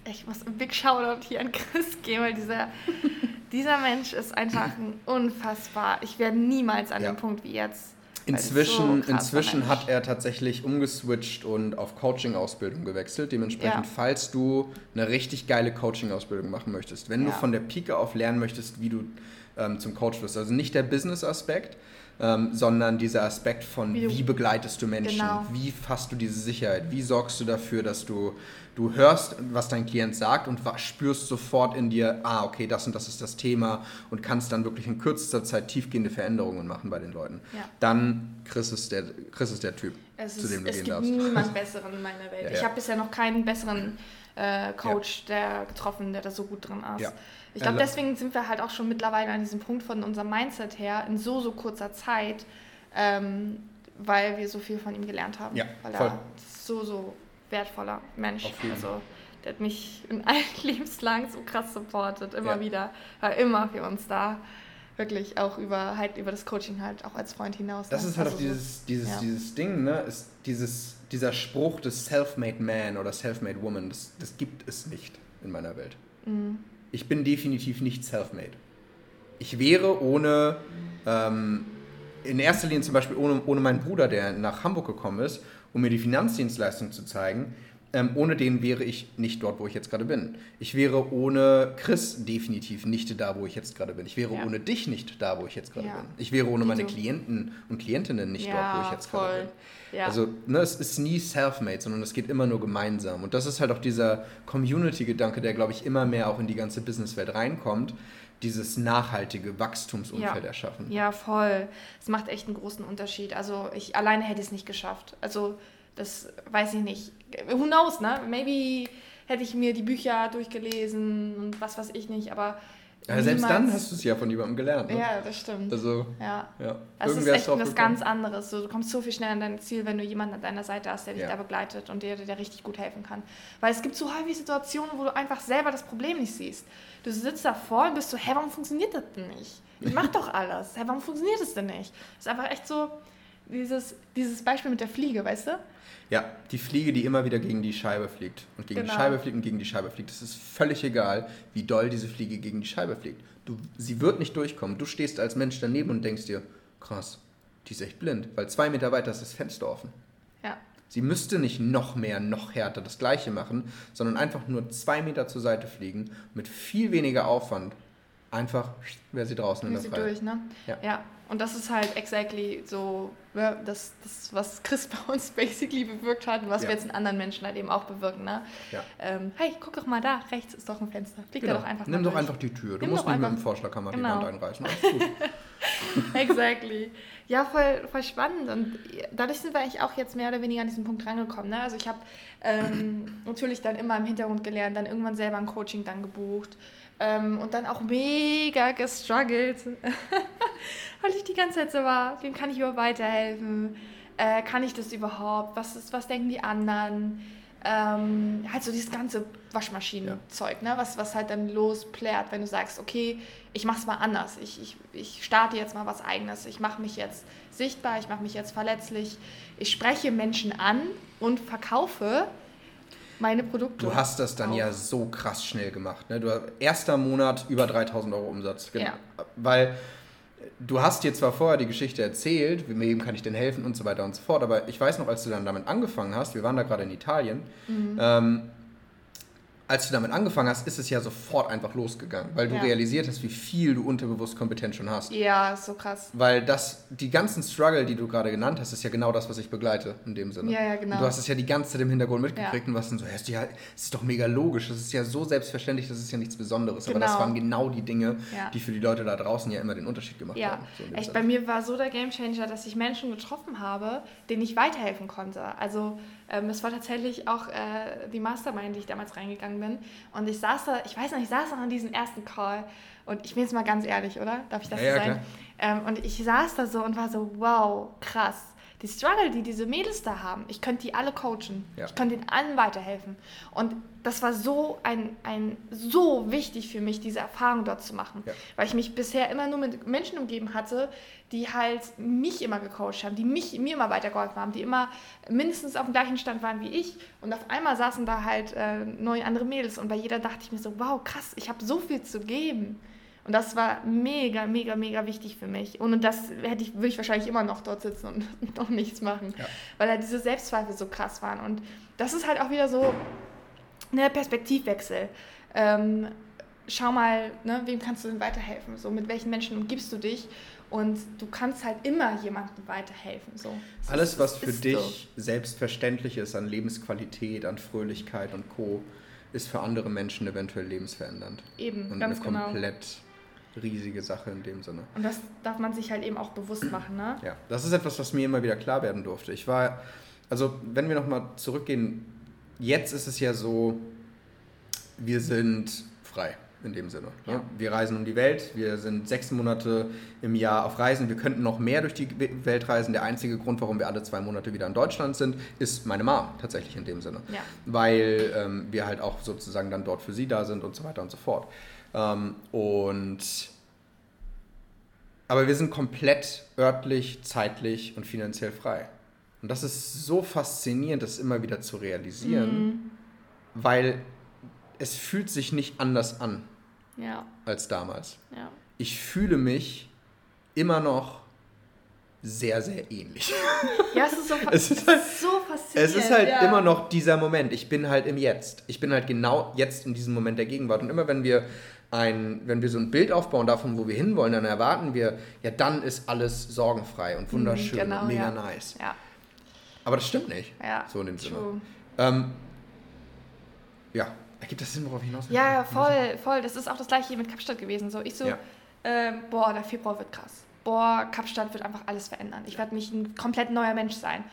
A: ich muss ein Big Shoutout hier an Chris geben, weil dieser, dieser Mensch ist einfach ein unfassbar. Ich werde niemals an
B: Ja.
A: dem Punkt wie jetzt. es so
B: Inzwischen, inzwischen hat er tatsächlich umgeswitcht und auf Coaching-Ausbildung gewechselt. Dementsprechend,
A: Ja.
B: falls du eine richtig geile Coaching-Ausbildung machen möchtest, wenn du
A: Ja.
B: von der Pike auf lernen möchtest, wie du ähm, zum Coach wirst, also nicht der Business-Aspekt, ähm, sondern dieser Aspekt von,
A: Wie
B: wie, begleitest du Menschen,
A: Genau.
B: wie hast du diese Sicherheit, wie sorgst du dafür, dass du, du hörst, was dein Klient sagt und spürst sofort in dir, ah, okay, das und das ist das Thema und kannst dann wirklich in kürzester Zeit tiefgehende Veränderungen machen bei den Leuten.
A: Ja.
B: Dann Chris ist der, Chris ist der Typ,
A: Es,
B: zu
A: ist,
B: dem du
A: es
B: gehen
A: gibt
B: darfst.
A: niemand Besseren in meiner Welt.
B: Ja,
A: Ich
B: ja.
A: habe bisher noch keinen besseren äh, Coach der getroffen, der da so gut drin ist. Ich glaube,
B: Ja,
A: deswegen sind wir halt auch schon mittlerweile an diesem Punkt von unserem Mindset her in so, so kurzer Zeit, ähm, weil wir so viel von ihm gelernt haben.
B: Ja,
A: weil
B: voll.
A: er so, so wertvoller Mensch.
B: Auf jeden
A: Also, der hat mich in allen Lebenslagen so krass supportet, immer
B: Ja.
A: wieder. War immer für uns da. Wirklich auch über halt über das Coaching halt auch als Freund hinaus.
B: Das
A: ne?
B: ist halt
A: Also
B: auch dieses, dieses,
A: ja.
B: dieses Ding, ne? Ist dieses, dieser Spruch des Self-Made Man oder Self-Made Woman, das, das gibt es nicht in meiner Welt.
A: Mhm.
B: Ich bin definitiv nicht self-made. Ich wäre ohne, ähm, in erster Linie zum Beispiel ohne, ohne meinen Bruder, der nach Hamburg gekommen ist, um mir die Finanzdienstleistung zu zeigen, ähm, ohne den wäre ich nicht dort, wo ich jetzt gerade bin. Ich wäre ohne Chris definitiv nicht da, wo ich jetzt gerade bin. Ich wäre
A: Ja.
B: ohne dich nicht da, wo ich jetzt gerade
A: Ja.
B: bin. Ich wäre ohne meine. Klienten und Klientinnen nicht dort, wo ich jetzt gerade bin.
A: Ja.
B: Also ne, es ist nie self-made, sondern es geht immer nur gemeinsam. Und das ist halt auch dieser Community-Gedanke, der, glaube ich, immer mehr auch in die ganze Businesswelt reinkommt. Dieses nachhaltige Wachstumsumfeld
A: Ja.
B: erschaffen.
A: Ja, voll. Es macht echt einen großen Unterschied. Also ich alleine hätte es nicht geschafft. Also das weiß ich nicht. Who knows, ne? Maybe hätte ich mir die Bücher durchgelesen und was weiß ich nicht, aber
B: Ja, selbst dann hast du es ja von jemandem gelernt. Ne?
A: Ja, das stimmt.
B: Also,
A: ja.
B: ja.
A: Es ist echt was ganz anderes. Du kommst so viel schneller an dein Ziel, wenn du jemanden an deiner Seite hast, der dich
B: Ja.
A: da begleitet und dir, der richtig gut helfen kann. Weil es gibt so häufig Situationen, wo du einfach selber das Problem nicht siehst. Du sitzt davor und bist so, hä, warum funktioniert das denn nicht? Ich mach doch alles. Hä, warum funktioniert das denn nicht? Das ist einfach echt so dieses, dieses Beispiel mit der Fliege, weißt du?
B: Ja, die Fliege, die immer wieder gegen die Scheibe fliegt. Und gegen
A: Genau.
B: die Scheibe fliegt und gegen die Scheibe fliegt. Es ist völlig egal, wie doll diese Fliege gegen die Scheibe fliegt. Du, sie wird nicht durchkommen. Du stehst als Mensch daneben und denkst dir, krass, die ist echt blind. Weil zwei Meter weiter ist das Fenster offen.
A: Ja.
B: Sie müsste nicht noch mehr, noch härter das Gleiche machen, sondern einfach nur zwei Meter zur Seite fliegen, mit viel weniger Aufwand. Einfach wäre sie draußen in
A: Ist
B: der
A: sie
B: Freiheit.
A: durch, ne?
B: Ja.
A: Und das ist halt exactly so, ja, das, das, was Chris bei uns basically bewirkt hat und was
B: Ja.
A: wir jetzt in anderen Menschen halt eben auch bewirken, ne?
B: Ja.
A: Ähm, hey, guck doch mal da, rechts ist doch ein Fenster. Flieg
B: Genau.
A: da doch einfach
B: Nimm doch
A: durch.
B: einfach die Tür. Du
A: Nimm
B: musst
A: doch
B: nicht mit
A: einfach-
B: dem Vorschlaghammer
A: Genau.
B: die Wand einreißen. Alles gut.
A: Exactly. Ja, voll, voll spannend. Und dadurch sind wir eigentlich auch jetzt mehr oder weniger an diesen Punkt rangekommen. Ne? Also ich habe ähm, natürlich dann immer im Hintergrund gelernt, dann irgendwann selber ein Coaching dann gebucht ähm, und dann auch mega gestruggelt, weil ich die ganze Zeit so war, wem kann ich überhaupt weiterhelfen? Äh, kann ich das überhaupt? Was, ist, was denken die anderen? Ähm, halt so dieses ganze Waschmaschinenzeug, ne? was, was halt dann losplärt, wenn du sagst, okay, ich mache es mal anders, ich, ich, ich starte jetzt mal was eigenes, ich mache mich jetzt sichtbar, ich mache mich jetzt verletzlich, ich spreche Menschen an und verkaufe meine Produkte.
B: Du hast das dann
A: auch.
B: ja so krass schnell gemacht. Ne? Du, erster Monat über 3000 Euro Umsatz. Genau.
A: Ja.
B: Weil du hast dir zwar vorher die Geschichte erzählt, wem kann ich denn helfen und so weiter und so fort, aber ich weiß noch, als du dann damit angefangen hast, wir waren da gerade in Italien,
A: Mhm.
B: ähm, als du damit angefangen hast, ist es ja sofort einfach losgegangen, weil du
A: Ja.
B: realisiert hast, wie viel du unterbewusst kompetent schon hast.
A: Ja, ist so krass.
B: Weil das, die ganzen Struggle, die du gerade genannt hast, ist ja genau das, was ich begleite in dem Sinne.
A: Ja, ja, genau.
B: Und du hast es ja die ganze Zeit im Hintergrund mitgekriegt
A: Ja.
B: und warst dann so, ja, ist, ja, es ist doch mega logisch, das ist ja so selbstverständlich, das ist ja nichts Besonderes. Aber das
A: Genau.
B: waren genau die Dinge, die für die Leute da draußen ja immer den Unterschied gemacht
A: Ja,
B: haben. So
A: echt,
B: Sinne.
A: bei mir war so der Gamechanger, dass ich Menschen getroffen habe, denen ich weiterhelfen konnte. Also Ähm, es war tatsächlich auch äh, die Mastermind, in die ich damals reingegangen bin. Und ich saß da, ich weiß noch, ich saß noch an diesem ersten Call. Und ich bin jetzt mal ganz ehrlich, oder? Darf ich das ja, so ja, Ähm, und ich saß da so und war so, wow, krass die Struggle, die diese Mädels da haben, ich könnte die alle coachen. Ja. Ich könnte ihnen allen weiterhelfen. Und das war so ein, ein so wichtig für mich, diese Erfahrung dort zu machen. Ja. Weil ich mich bisher immer nur mit Menschen umgeben hatte, die halt mich immer gecoacht haben, die mich, mir immer weitergeholfen haben, die immer mindestens auf dem gleichen Stand waren wie ich. Und auf einmal saßen da halt äh, neun andere Mädels und bei jeder dachte ich mir so, wow, krass, ich habe so viel zu geben. Und das war mega, mega, mega wichtig für mich. Und das hätte ich, würde ich wahrscheinlich immer noch dort sitzen und noch nichts machen, ja. weil halt diese Selbstzweifel so krass waren. Und das ist halt auch wieder so ein Perspektivwechsel. Ähm, schau mal, ne, wem kannst du denn weiterhelfen? So, mit welchen Menschen umgibst du dich? Und du kannst halt immer jemandem weiterhelfen. So.
B: Alles, was für dich so. selbstverständlich ist an Lebensqualität, an Fröhlichkeit und Co., ist für andere Menschen eventuell lebensverändernd.
A: Eben,
B: und
A: ganz
B: eine
A: genau.
B: Riesige Sache in dem Sinne.
A: Und das darf man sich halt eben auch bewusst machen, ne?
B: Ja, das ist etwas, was mir immer wieder klar werden durfte. Ich war, also wenn wir nochmal zurückgehen, jetzt ist es ja so, wir sind frei in dem Sinne. Ne? Ja. Wir reisen um die Welt, wir sind sechs Monate im Jahr auf Reisen, wir könnten noch mehr durch die Welt reisen. Der einzige Grund, warum wir alle zwei Monate wieder in Deutschland sind, ist meine Mom tatsächlich in dem Sinne. Ja. Weil ähm, wir halt auch sozusagen dann dort für sie da sind und so weiter und so fort. Ähm, und aber wir sind komplett örtlich, zeitlich und finanziell frei. Und das ist so faszinierend, das immer wieder zu realisieren, mhm. weil es fühlt sich nicht anders an ja. als damals. Ja. Ich fühle mich immer noch sehr, sehr ähnlich. Ja, es ist so, es ist halt, so faszinierend. Es ist halt ja. immer noch dieser Moment. Ich bin halt im Jetzt. Ich bin halt genau jetzt in diesem Moment der Gegenwart. Und immer wenn wir ein, wenn wir so ein Bild aufbauen davon, wo wir hinwollen, dann erwarten wir, ja, dann ist alles sorgenfrei und wunderschön genau, und mega ja. nice. Ja. Aber das stimmt nicht. Ja. So in dem Sinne. Ähm, ja, ergibt das Sinn, worauf ich hinaus
A: will? Ja, voll, voll. Das ist auch das gleiche mit Kapstadt gewesen. So, ich so, ja. äh, boah, der Februar wird krass. Boah, Kapstadt wird einfach alles verändern. Ich werde mich ein komplett neuer Mensch sein.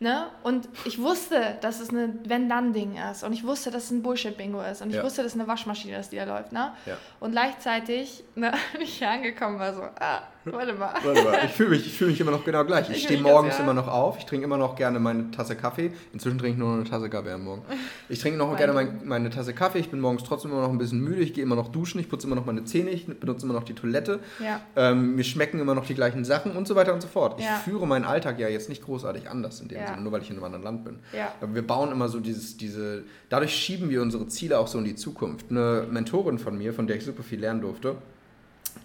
A: Ne? Und ich wusste, dass es ein Wenn-Dann-Ding ist. Und ich wusste, dass es ein Bullshit-Bingo ist. Und ich ja. wusste, dass es eine Waschmaschine ist, die da läuft. Ne? Ja. Und gleichzeitig, ne, bin ich hier angekommen war so, ah, warte mal.
B: Warte mal, ich fühle mich, fühl mich immer noch genau gleich. Ich, ich stehe morgens ganz, ja. immer noch auf. Ich trinke immer noch gerne meine Tasse Kaffee. Inzwischen trinke ich nur noch eine Tasse Kaffee am Morgen. Ich trinke noch gerne mein, meine Tasse Kaffee. Ich bin morgens trotzdem immer noch ein bisschen müde. Ich gehe immer noch duschen. Ich putze immer noch meine Zähne. Ich benutze immer noch die Toilette. Ja. Ähm, mir schmecken immer noch die gleichen Sachen und so weiter und so fort. Ich führe meinen Alltag ja jetzt nicht großartig anders in dem Sinne, nur weil ich in einem anderen Land bin. Ja. Aber wir bauen immer so dieses, diese, dadurch schieben wir unsere Ziele auch so in die Zukunft. Eine Mentorin von mir, von der ich super viel lernen durfte,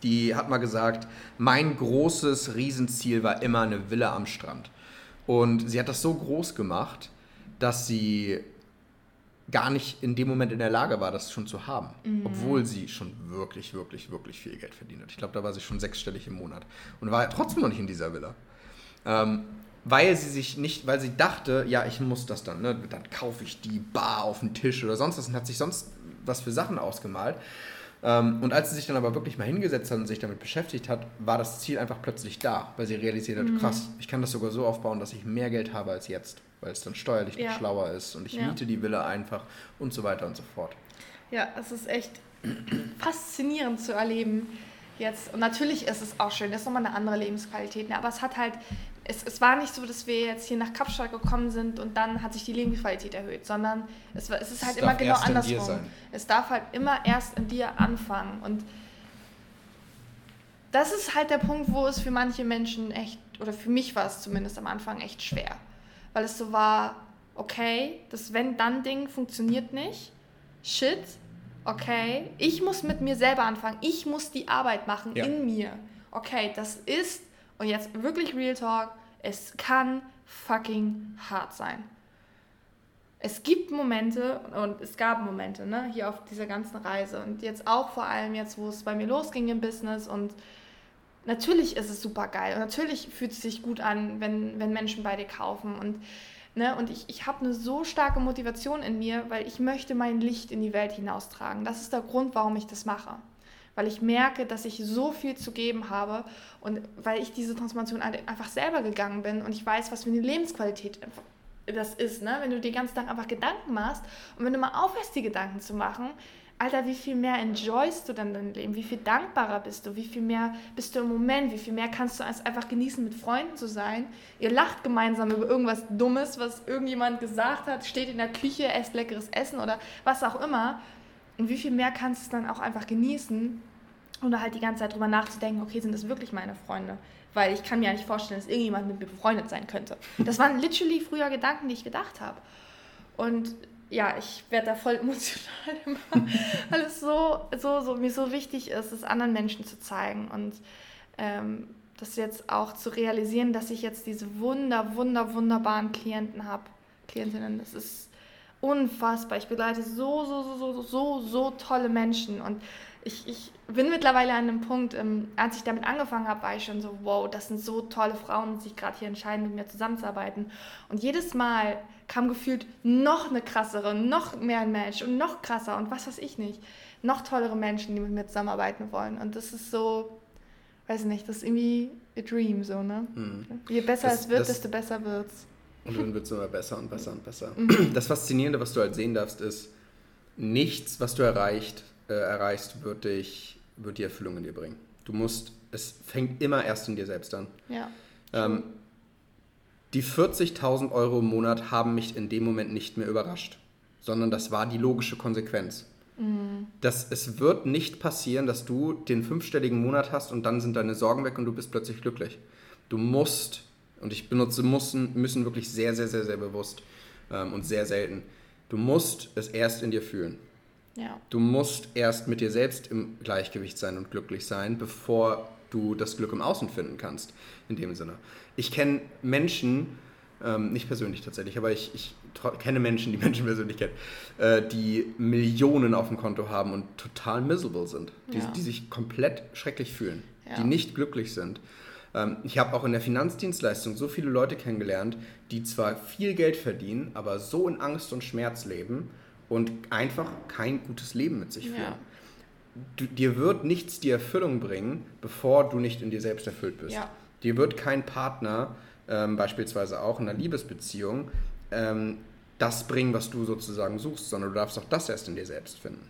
B: die hat mal gesagt, mein großes Riesenziel war immer eine Villa am Strand. Und sie hat das so groß gemacht, dass sie gar nicht in dem Moment in der Lage war, das schon zu haben. Mhm. Obwohl sie schon wirklich, wirklich, wirklich viel Geld verdient hat. Ich glaube, da war sie schon sechsstellig im Monat. Und war trotzdem noch nicht in dieser Villa. Ähm, weil sie sich nicht, weil sie dachte, ja, ich muss das dann, ne? dann kaufe ich die Bar auf den Tisch oder sonst was und hat sich sonst was für Sachen ausgemalt. Ähm, und als sie sich dann aber wirklich mal hingesetzt hat und sich damit beschäftigt hat, war das Ziel einfach plötzlich da, weil sie realisiert hat, mhm. krass, ich kann das sogar so aufbauen, dass ich mehr Geld habe als jetzt, weil es dann steuerlich ja. schlauer ist und ich ja. miete die Villa einfach und so weiter und so fort.
A: Ja, es ist echt faszinierend zu erleben jetzt. Und natürlich ist es auch schön, das ist nochmal eine andere Lebensqualität, ne? aber es hat halt es, es war nicht so, dass wir jetzt hier nach Kapstadt gekommen sind und dann hat sich die Lebensqualität erhöht, sondern es, es ist halt es immer genau andersrum. Es darf halt immer erst in dir anfangen. Und das ist halt der Punkt, wo es für manche Menschen echt, oder für mich war es zumindest am Anfang echt schwer. Weil es so war, okay, das Wenn-Dann-Ding funktioniert nicht. Shit, okay, ich muss mit mir selber anfangen. Ich muss die Arbeit machen ja. in mir. Okay, das ist und jetzt wirklich Real Talk, es kann fucking hart sein. Es gibt Momente und es gab Momente, ne, hier auf dieser ganzen Reise. Und jetzt auch vor allem jetzt, wo es bei mir losging im Business. Und natürlich ist es super geil. Und natürlich fühlt es sich gut an, wenn, wenn Menschen bei dir kaufen. Und Ne, und ich, ich habe eine so starke Motivation in mir, weil ich möchte mein Licht in die Welt hinaustragen. Das ist der Grund, warum ich das mache weil ich merke, dass ich so viel zu geben habe und weil ich diese Transformation einfach selber gegangen bin und ich weiß, was für eine Lebensqualität das ist, ne? Wenn du dir ganz Tag einfach Gedanken machst und wenn du mal aufhörst, die Gedanken zu machen, Alter, wie viel mehr enjoyst du dann dein Leben? Wie viel dankbarer bist du? Wie viel mehr bist du im Moment? Wie viel mehr kannst du als einfach genießen, mit Freunden zu sein? Ihr lacht gemeinsam über irgendwas Dummes, was irgendjemand gesagt hat, steht in der Küche, esst leckeres Essen oder was auch immer. Und wie viel mehr kannst du es dann auch einfach genießen, oder halt die ganze Zeit drüber nachzudenken, okay, sind das wirklich meine Freunde? Weil ich kann mir ja nicht vorstellen, dass irgendjemand mit mir befreundet sein könnte. Das waren literally früher Gedanken, die ich gedacht habe. Und ja, ich werde da voll emotional immer, weil es so, so, so, mir so wichtig ist, es anderen Menschen zu zeigen und ähm, das jetzt auch zu realisieren, dass ich jetzt diese wunder, wunder, wunderbaren Klienten habe, Klientinnen. Das ist unfassbar. Ich begleite so, so, so, so, so, so tolle Menschen und ich, ich bin mittlerweile an einem Punkt, ähm, als ich damit angefangen habe, war ich schon so, wow, das sind so tolle Frauen, die sich gerade hier entscheiden, mit mir zusammenzuarbeiten. Und jedes Mal kam gefühlt noch eine krassere, noch mehr ein Match und noch krasser und was weiß ich nicht. Noch tollere Menschen, die mit mir zusammenarbeiten wollen. Und das ist so, weiß nicht, das ist irgendwie a dream, so, ne? Mhm. Je besser das, es wird, das, desto besser wird's.
B: Und dann wird es immer besser und besser und besser. Mhm. Das Faszinierende, was du halt sehen darfst, ist, nichts, was du erreicht, äh, erreichst, wird, dich, wird die Erfüllung in dir bringen. Du musst, es fängt immer erst in dir selbst an. Ja. Ähm, die 40.000 Euro im Monat haben mich in dem Moment nicht mehr überrascht, sondern das war die logische Konsequenz. Mhm. Das, es wird nicht passieren, dass du den fünfstelligen Monat hast und dann sind deine Sorgen weg und du bist plötzlich glücklich. Du musst, und ich benutze müssen, müssen wirklich sehr, sehr, sehr, sehr bewusst ähm, und sehr selten, du musst es erst in dir fühlen. Ja. Du musst erst mit dir selbst im Gleichgewicht sein und glücklich sein, bevor du das Glück im Außen finden kannst. In dem Sinne. Ich kenne Menschen, ähm, nicht persönlich tatsächlich, aber ich, ich kenne Menschen, die Menschen persönlich kennen, äh, die Millionen auf dem Konto haben und total miserable sind, die, ja. die sich komplett schrecklich fühlen, ja. die nicht glücklich sind. Ähm, ich habe auch in der Finanzdienstleistung so viele Leute kennengelernt, die zwar viel Geld verdienen, aber so in Angst und Schmerz leben und einfach kein gutes Leben mit sich führen. Ja. Du, dir wird nichts die Erfüllung bringen, bevor du nicht in dir selbst erfüllt bist. Ja. Dir wird kein Partner, ähm, beispielsweise auch in einer Liebesbeziehung, ähm, das bringen, was du sozusagen suchst, sondern du darfst auch das erst in dir selbst finden.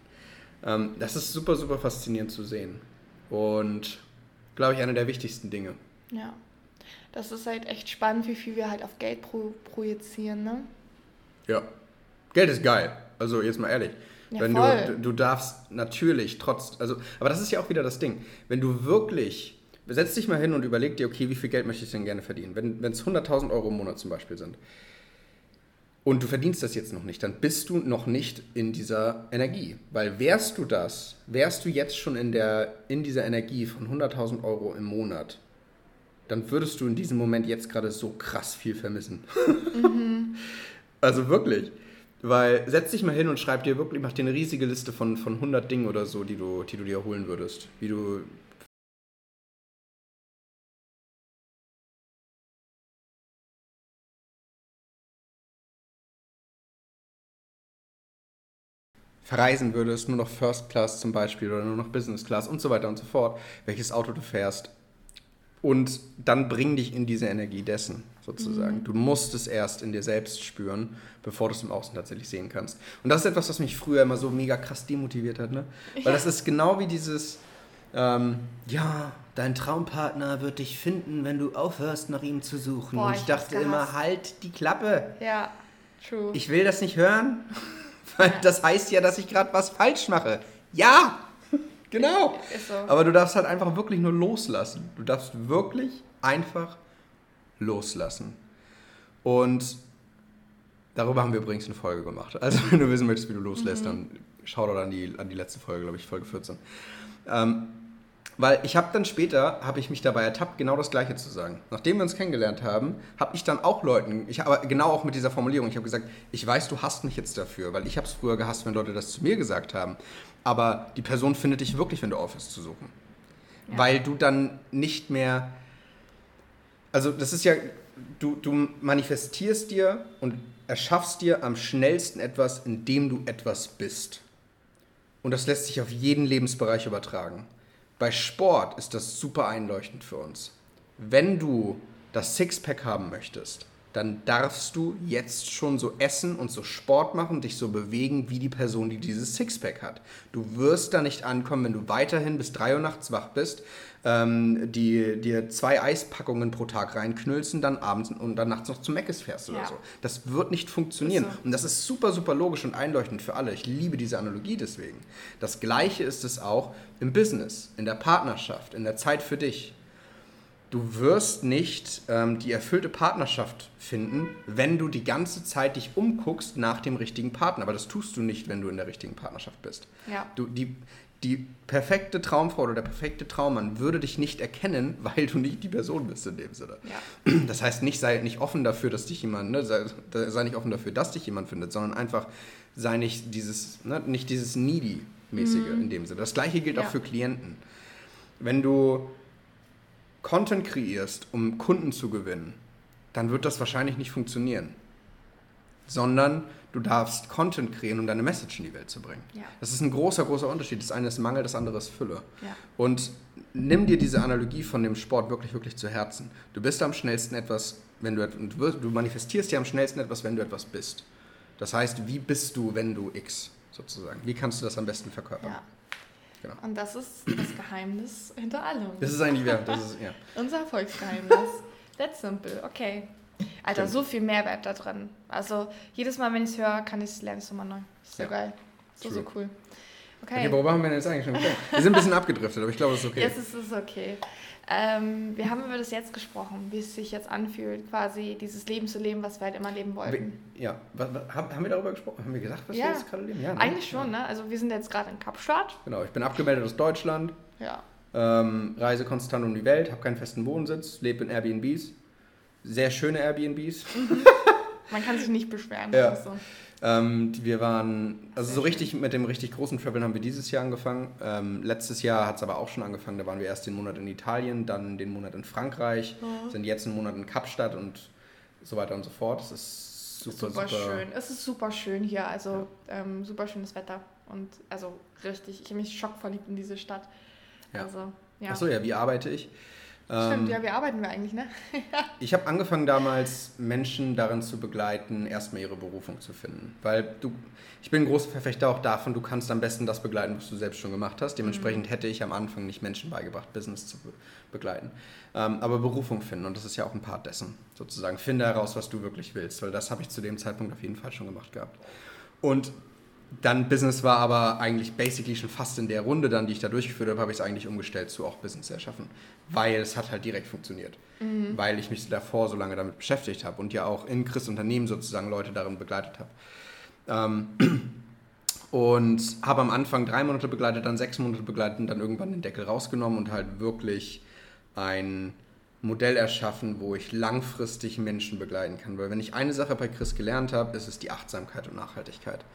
B: Ähm, das ist super, super faszinierend zu sehen. Und, glaube ich, eine der wichtigsten Dinge.
A: Ja. Das ist halt echt spannend, wie viel wir halt auf Geld pro projizieren, ne?
B: Ja. Geld ist geil. Also jetzt mal ehrlich. Ja, wenn du, du darfst natürlich trotz, also, aber das ist ja auch wieder das Ding. Wenn du wirklich, setz dich mal hin und überleg dir, okay, wie viel Geld möchte ich denn gerne verdienen? Wenn es 100.000 Euro im Monat zum Beispiel sind und du verdienst das jetzt noch nicht, dann bist du noch nicht in dieser Energie. Weil wärst du das, wärst du jetzt schon in, der, in dieser Energie von 100.000 Euro im Monat, dann würdest du in diesem Moment jetzt gerade so krass viel vermissen. Mhm. also wirklich. Weil setz dich mal hin und schreib dir wirklich, mach dir eine riesige Liste von, von 100 Dingen oder so, die du, die du dir holen würdest. Wie du verreisen würdest, nur noch First Class zum Beispiel oder nur noch Business Class und so weiter und so fort, welches Auto du fährst. Und dann bring dich in diese Energie dessen sozusagen. Mhm. Du musst es erst in dir selbst spüren, bevor du es im Außen tatsächlich sehen kannst. Und das ist etwas, was mich früher immer so mega krass demotiviert hat, ne? Weil ja. das ist genau wie dieses, ähm, ja, dein Traumpartner wird dich finden, wenn du aufhörst, nach ihm zu suchen. Boah, Und ich, ich dachte immer, halt die Klappe.
A: Ja, true.
B: Ich will das nicht hören, weil das heißt ja, dass ich gerade was falsch mache. Ja! Genau. So. Aber du darfst halt einfach wirklich nur loslassen. Du darfst wirklich einfach loslassen. Und darüber haben wir übrigens eine Folge gemacht. Also wenn du wissen möchtest, wie du loslässt, mhm. dann schau doch an die, an die letzte Folge, glaube ich, Folge 14. Ähm, weil ich habe dann später, habe ich mich dabei ertappt, genau das Gleiche zu sagen. Nachdem wir uns kennengelernt haben, habe ich dann auch Leuten, ich aber genau auch mit dieser Formulierung, ich habe gesagt, ich weiß, du hasst mich jetzt dafür, weil ich habe es früher gehasst, wenn Leute das zu mir gesagt haben. Aber die Person findet dich wirklich, wenn du aufhörst zu suchen. Ja. Weil du dann nicht mehr also das ist ja, du, du manifestierst dir und erschaffst dir am schnellsten etwas, indem du etwas bist. Und das lässt sich auf jeden Lebensbereich übertragen. Bei Sport ist das super einleuchtend für uns. Wenn du das Sixpack haben möchtest, dann darfst du jetzt schon so essen und so Sport machen, dich so bewegen wie die Person, die dieses Sixpack hat. Du wirst da nicht ankommen, wenn du weiterhin bis 3 Uhr nachts wach bist, ähm, die dir zwei Eispackungen pro Tag reinknüllst und dann abends und dann nachts noch zu Meckes fährst oder
A: Ja.
B: so. Das wird nicht funktionieren.
A: So.
B: Und das ist super, super logisch und einleuchtend für alle. Ich liebe diese Analogie deswegen. Das Gleiche ist es auch im Business, in der Partnerschaft, in der Zeit für dich. Du wirst nicht ähm, die erfüllte Partnerschaft finden, wenn du die ganze Zeit dich umguckst nach dem richtigen Partner. Aber das tust du nicht, wenn du in der richtigen Partnerschaft bist.
A: Ja.
B: Du, die, die perfekte Traumfrau oder der perfekte Traummann würde dich nicht erkennen, weil du nicht die Person bist in dem Sinne.
A: Ja.
B: Das heißt, nicht sei nicht offen dafür, dass dich jemand, ne, sei, sei nicht offen dafür, dass dich jemand findet, sondern einfach sei nicht dieses, ne, nicht dieses Needy-mäßige in dem Sinne. Das gleiche gilt
A: Mhm. Ja.
B: auch für Klienten. Wenn du Content kreierst, um Kunden zu gewinnen, dann wird das wahrscheinlich nicht funktionieren. Sondern du darfst Content kreieren, um deine Message in die Welt zu bringen.
A: Ja.
B: Das ist ein großer, großer Unterschied. Das eine ist Mangel, das andere ist Fülle.
A: Ja.
B: Und nimm dir diese Analogie von dem Sport wirklich, wirklich zu Herzen. Du bist am schnellsten etwas, wenn du, du manifestierst ja am schnellsten etwas, wenn du etwas bist. Das heißt, wie bist du, wenn du X sozusagen? Wie kannst du das am besten verkörpern?
A: ja.
B: Genau.
A: Und das ist das Geheimnis hinter allem.
B: Das ist eigentlich, ja, das ist, ja.
A: Unser Erfolgsgeheimnis. That's simple, okay. Alter,
B: Stimmt.
A: so viel Mehrwert da drin. Also jedes Mal, wenn ich es höre, kann ich es lernen, ist immer neu. Ist so
B: Ja.
A: geil. So, so
B: True.
A: cool.
B: Okay,
A: Okay.
B: worüber haben wir denn jetzt eigentlich schon gesprochen? Wir sind ein bisschen abgedriftet, aber ich glaube, das ist okay.
A: Jetzt ist es okay. Ähm, wir haben über das Jetzt gesprochen, wie es sich jetzt anfühlt, quasi dieses Leben zu leben, was wir halt immer leben wollten.
B: Ja, was, was, haben wir darüber gesprochen? Haben wir gesagt, was
A: Ja.
B: wir jetzt gerade leben? Ja, ne?
A: Eigentlich schon, ne? Also wir sind jetzt gerade in Kapstadt.
B: Genau, ich bin abgemeldet aus Deutschland,
A: Ja.
B: ähm, reise konstant um die Welt, habe keinen festen Wohnsitz, lebe in Airbnbs. Sehr schöne Airbnbs.
A: Man kann sich nicht beschweren.
B: Ja.
A: So.
B: Ähm, wir waren, also so richtig mit dem richtig großen Traveln haben wir dieses Jahr angefangen. Ähm, letztes Jahr hat es aber auch schon angefangen. Da waren wir erst den Monat in Italien, dann den Monat in Frankreich,
A: Mhm.
B: sind jetzt einen Monat in Kapstadt und so weiter und so fort. Das ist super,
A: super,
B: super.
A: schön. Es ist super schön hier, also ähm, super schönes Wetter. Und also richtig, ich habe mich schockverliebt in diese Stadt.
B: Ja.
A: Also, ja.
B: Achso, ja, wie arbeite ich?
A: Stimmt,
B: Ähm,
A: ja, wie arbeiten wir eigentlich, ne?
B: Ich habe angefangen damals Menschen darin zu begleiten, erstmal ihre Berufung zu finden. Weil du, ich bin ein großer Verfechter auch davon, du kannst am besten das begleiten, was du selbst schon gemacht hast. Dementsprechend hätte ich am Anfang nicht Menschen beigebracht, Business zu be begleiten. Ähm, aber Berufung finden, und das ist ja auch ein Part dessen, sozusagen. Finde heraus, was du wirklich willst, weil das habe ich zu dem Zeitpunkt auf jeden Fall schon gemacht gehabt. Und dann Business war aber eigentlich basically schon fast in der Runde dann, die ich da durchgeführt habe, habe ich es eigentlich umgestellt zu auch Business erschaffen. Weil es hat halt direkt funktioniert. Weil ich mich davor so lange damit beschäftigt habe und ja auch in Chris Unternehmen sozusagen Leute darin begleitet habe. Ähm, und habe am Anfang drei Monate begleitet, dann sechs Monate begleitet und dann irgendwann den Deckel rausgenommen und halt wirklich ein Modell erschaffen, wo ich langfristig Menschen begleiten kann. Weil wenn ich eine Sache bei Chris gelernt habe, ist es die Achtsamkeit und Nachhaltigkeit.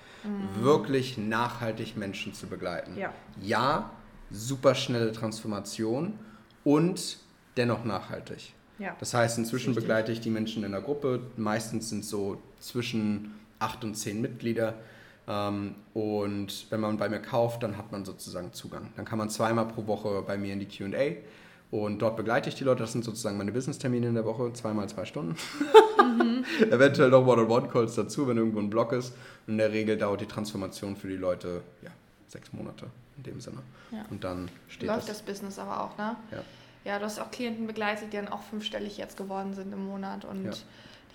B: Wirklich nachhaltig Menschen zu begleiten.
A: Ja.
B: ja, super schnelle Transformation und dennoch nachhaltig.
A: Ja.
B: Das heißt, inzwischen
A: Richtig.
B: begleite ich die Menschen in der Gruppe. Meistens sind so zwischen acht und zehn Mitglieder. Ähm, und wenn man bei mir kauft, dann hat man sozusagen Zugang. Dann kann man zweimal pro Woche bei mir in die QA. Und dort begleite ich die Leute. Das sind sozusagen meine Business-Termine in der Woche, zweimal zwei Stunden. Eventuell noch One-on-One-Calls dazu, wenn irgendwo ein Block ist. Und in der Regel dauert die Transformation für die Leute ja, sechs Monate in dem Sinne.
A: Ja.
B: Und dann steht
A: Läuft
B: das.
A: das Business aber auch, ne?
B: Ja.
A: Ja, du hast auch Klienten begleitet, die dann auch fünfstellig jetzt geworden sind im Monat und
B: Ja.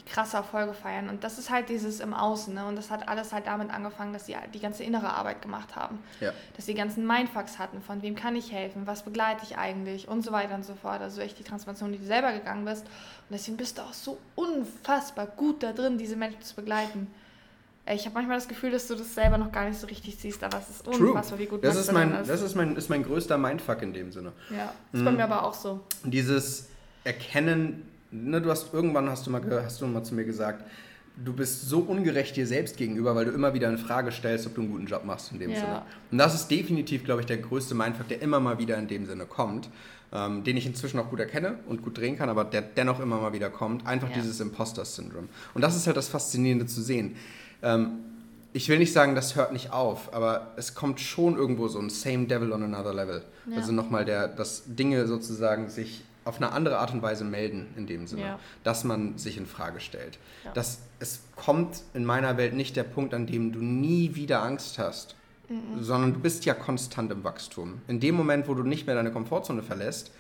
A: Krasse Erfolge feiern. Und das ist halt dieses im Außen, ne? Und das hat alles halt damit angefangen, dass sie die ganze innere Arbeit gemacht haben.
B: Ja.
A: Dass sie die ganzen Mindfucks hatten, von wem kann ich helfen, was begleite ich eigentlich und so weiter und so fort. Also echt die Transformation, die du selber gegangen bist. Und deswegen bist du auch so unfassbar gut da drin, diese Menschen zu begleiten. Ich habe manchmal das Gefühl, dass du das selber noch gar nicht so richtig siehst, aber es ist
B: True.
A: unfassbar, wie gut
B: Das ist, mein, das ist, mein, ist mein größter Mindfuck in dem Sinne.
A: Ja, ist bei
B: Mhm.
A: mir aber auch so.
B: Dieses Erkennen, ne, du hast irgendwann hast du, mal, hast du mal zu mir gesagt, du bist so ungerecht dir selbst gegenüber, weil du immer wieder in Frage stellst, ob du einen guten Job machst in dem
A: Ja.
B: Sinne. Und das ist definitiv, glaube ich, der größte Mindfuck, der immer mal wieder in dem Sinne kommt, ähm, den ich inzwischen auch gut erkenne und gut drehen kann, aber der dennoch immer mal wieder kommt. Einfach
A: Ja.
B: dieses Imposter-Syndrom. Und das ist halt das Faszinierende zu sehen. Ähm, ich will nicht sagen, das hört nicht auf, aber es kommt schon irgendwo so ein Same Devil on another level.
A: Ja.
B: Also nochmal der, dass Dinge sozusagen sich auf eine andere Art und Weise melden in dem Sinne,
A: Ja.
B: dass man sich in Frage stellt.
A: Ja.
B: Dass es kommt in meiner Welt nicht der Punkt, an dem du nie wieder Angst hast, sondern du bist ja konstant im Wachstum. In dem Moment, wo du nicht mehr deine Komfortzone verlässt,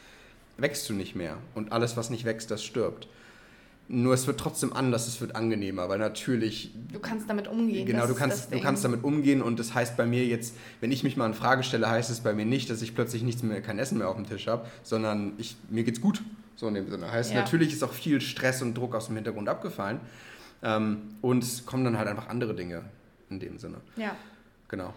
B: wächst du nicht mehr und alles, was nicht wächst, das stirbt. Nur es wird trotzdem anders, es wird angenehmer, weil natürlich
A: Du kannst damit umgehen.
B: Genau, du kannst, du kannst damit umgehen und das heißt bei mir jetzt, wenn ich mich mal in Frage stelle, heißt es bei mir nicht, dass ich plötzlich nichts mehr, kein Essen mehr auf dem Tisch habe, sondern ich, mir geht's gut, so in dem Sinne. Heißt,
A: Ja.
B: natürlich ist auch viel Stress und Druck aus dem Hintergrund abgefallen ähm, und es kommen dann halt einfach andere Dinge in dem Sinne.
A: Ja,
B: Genau.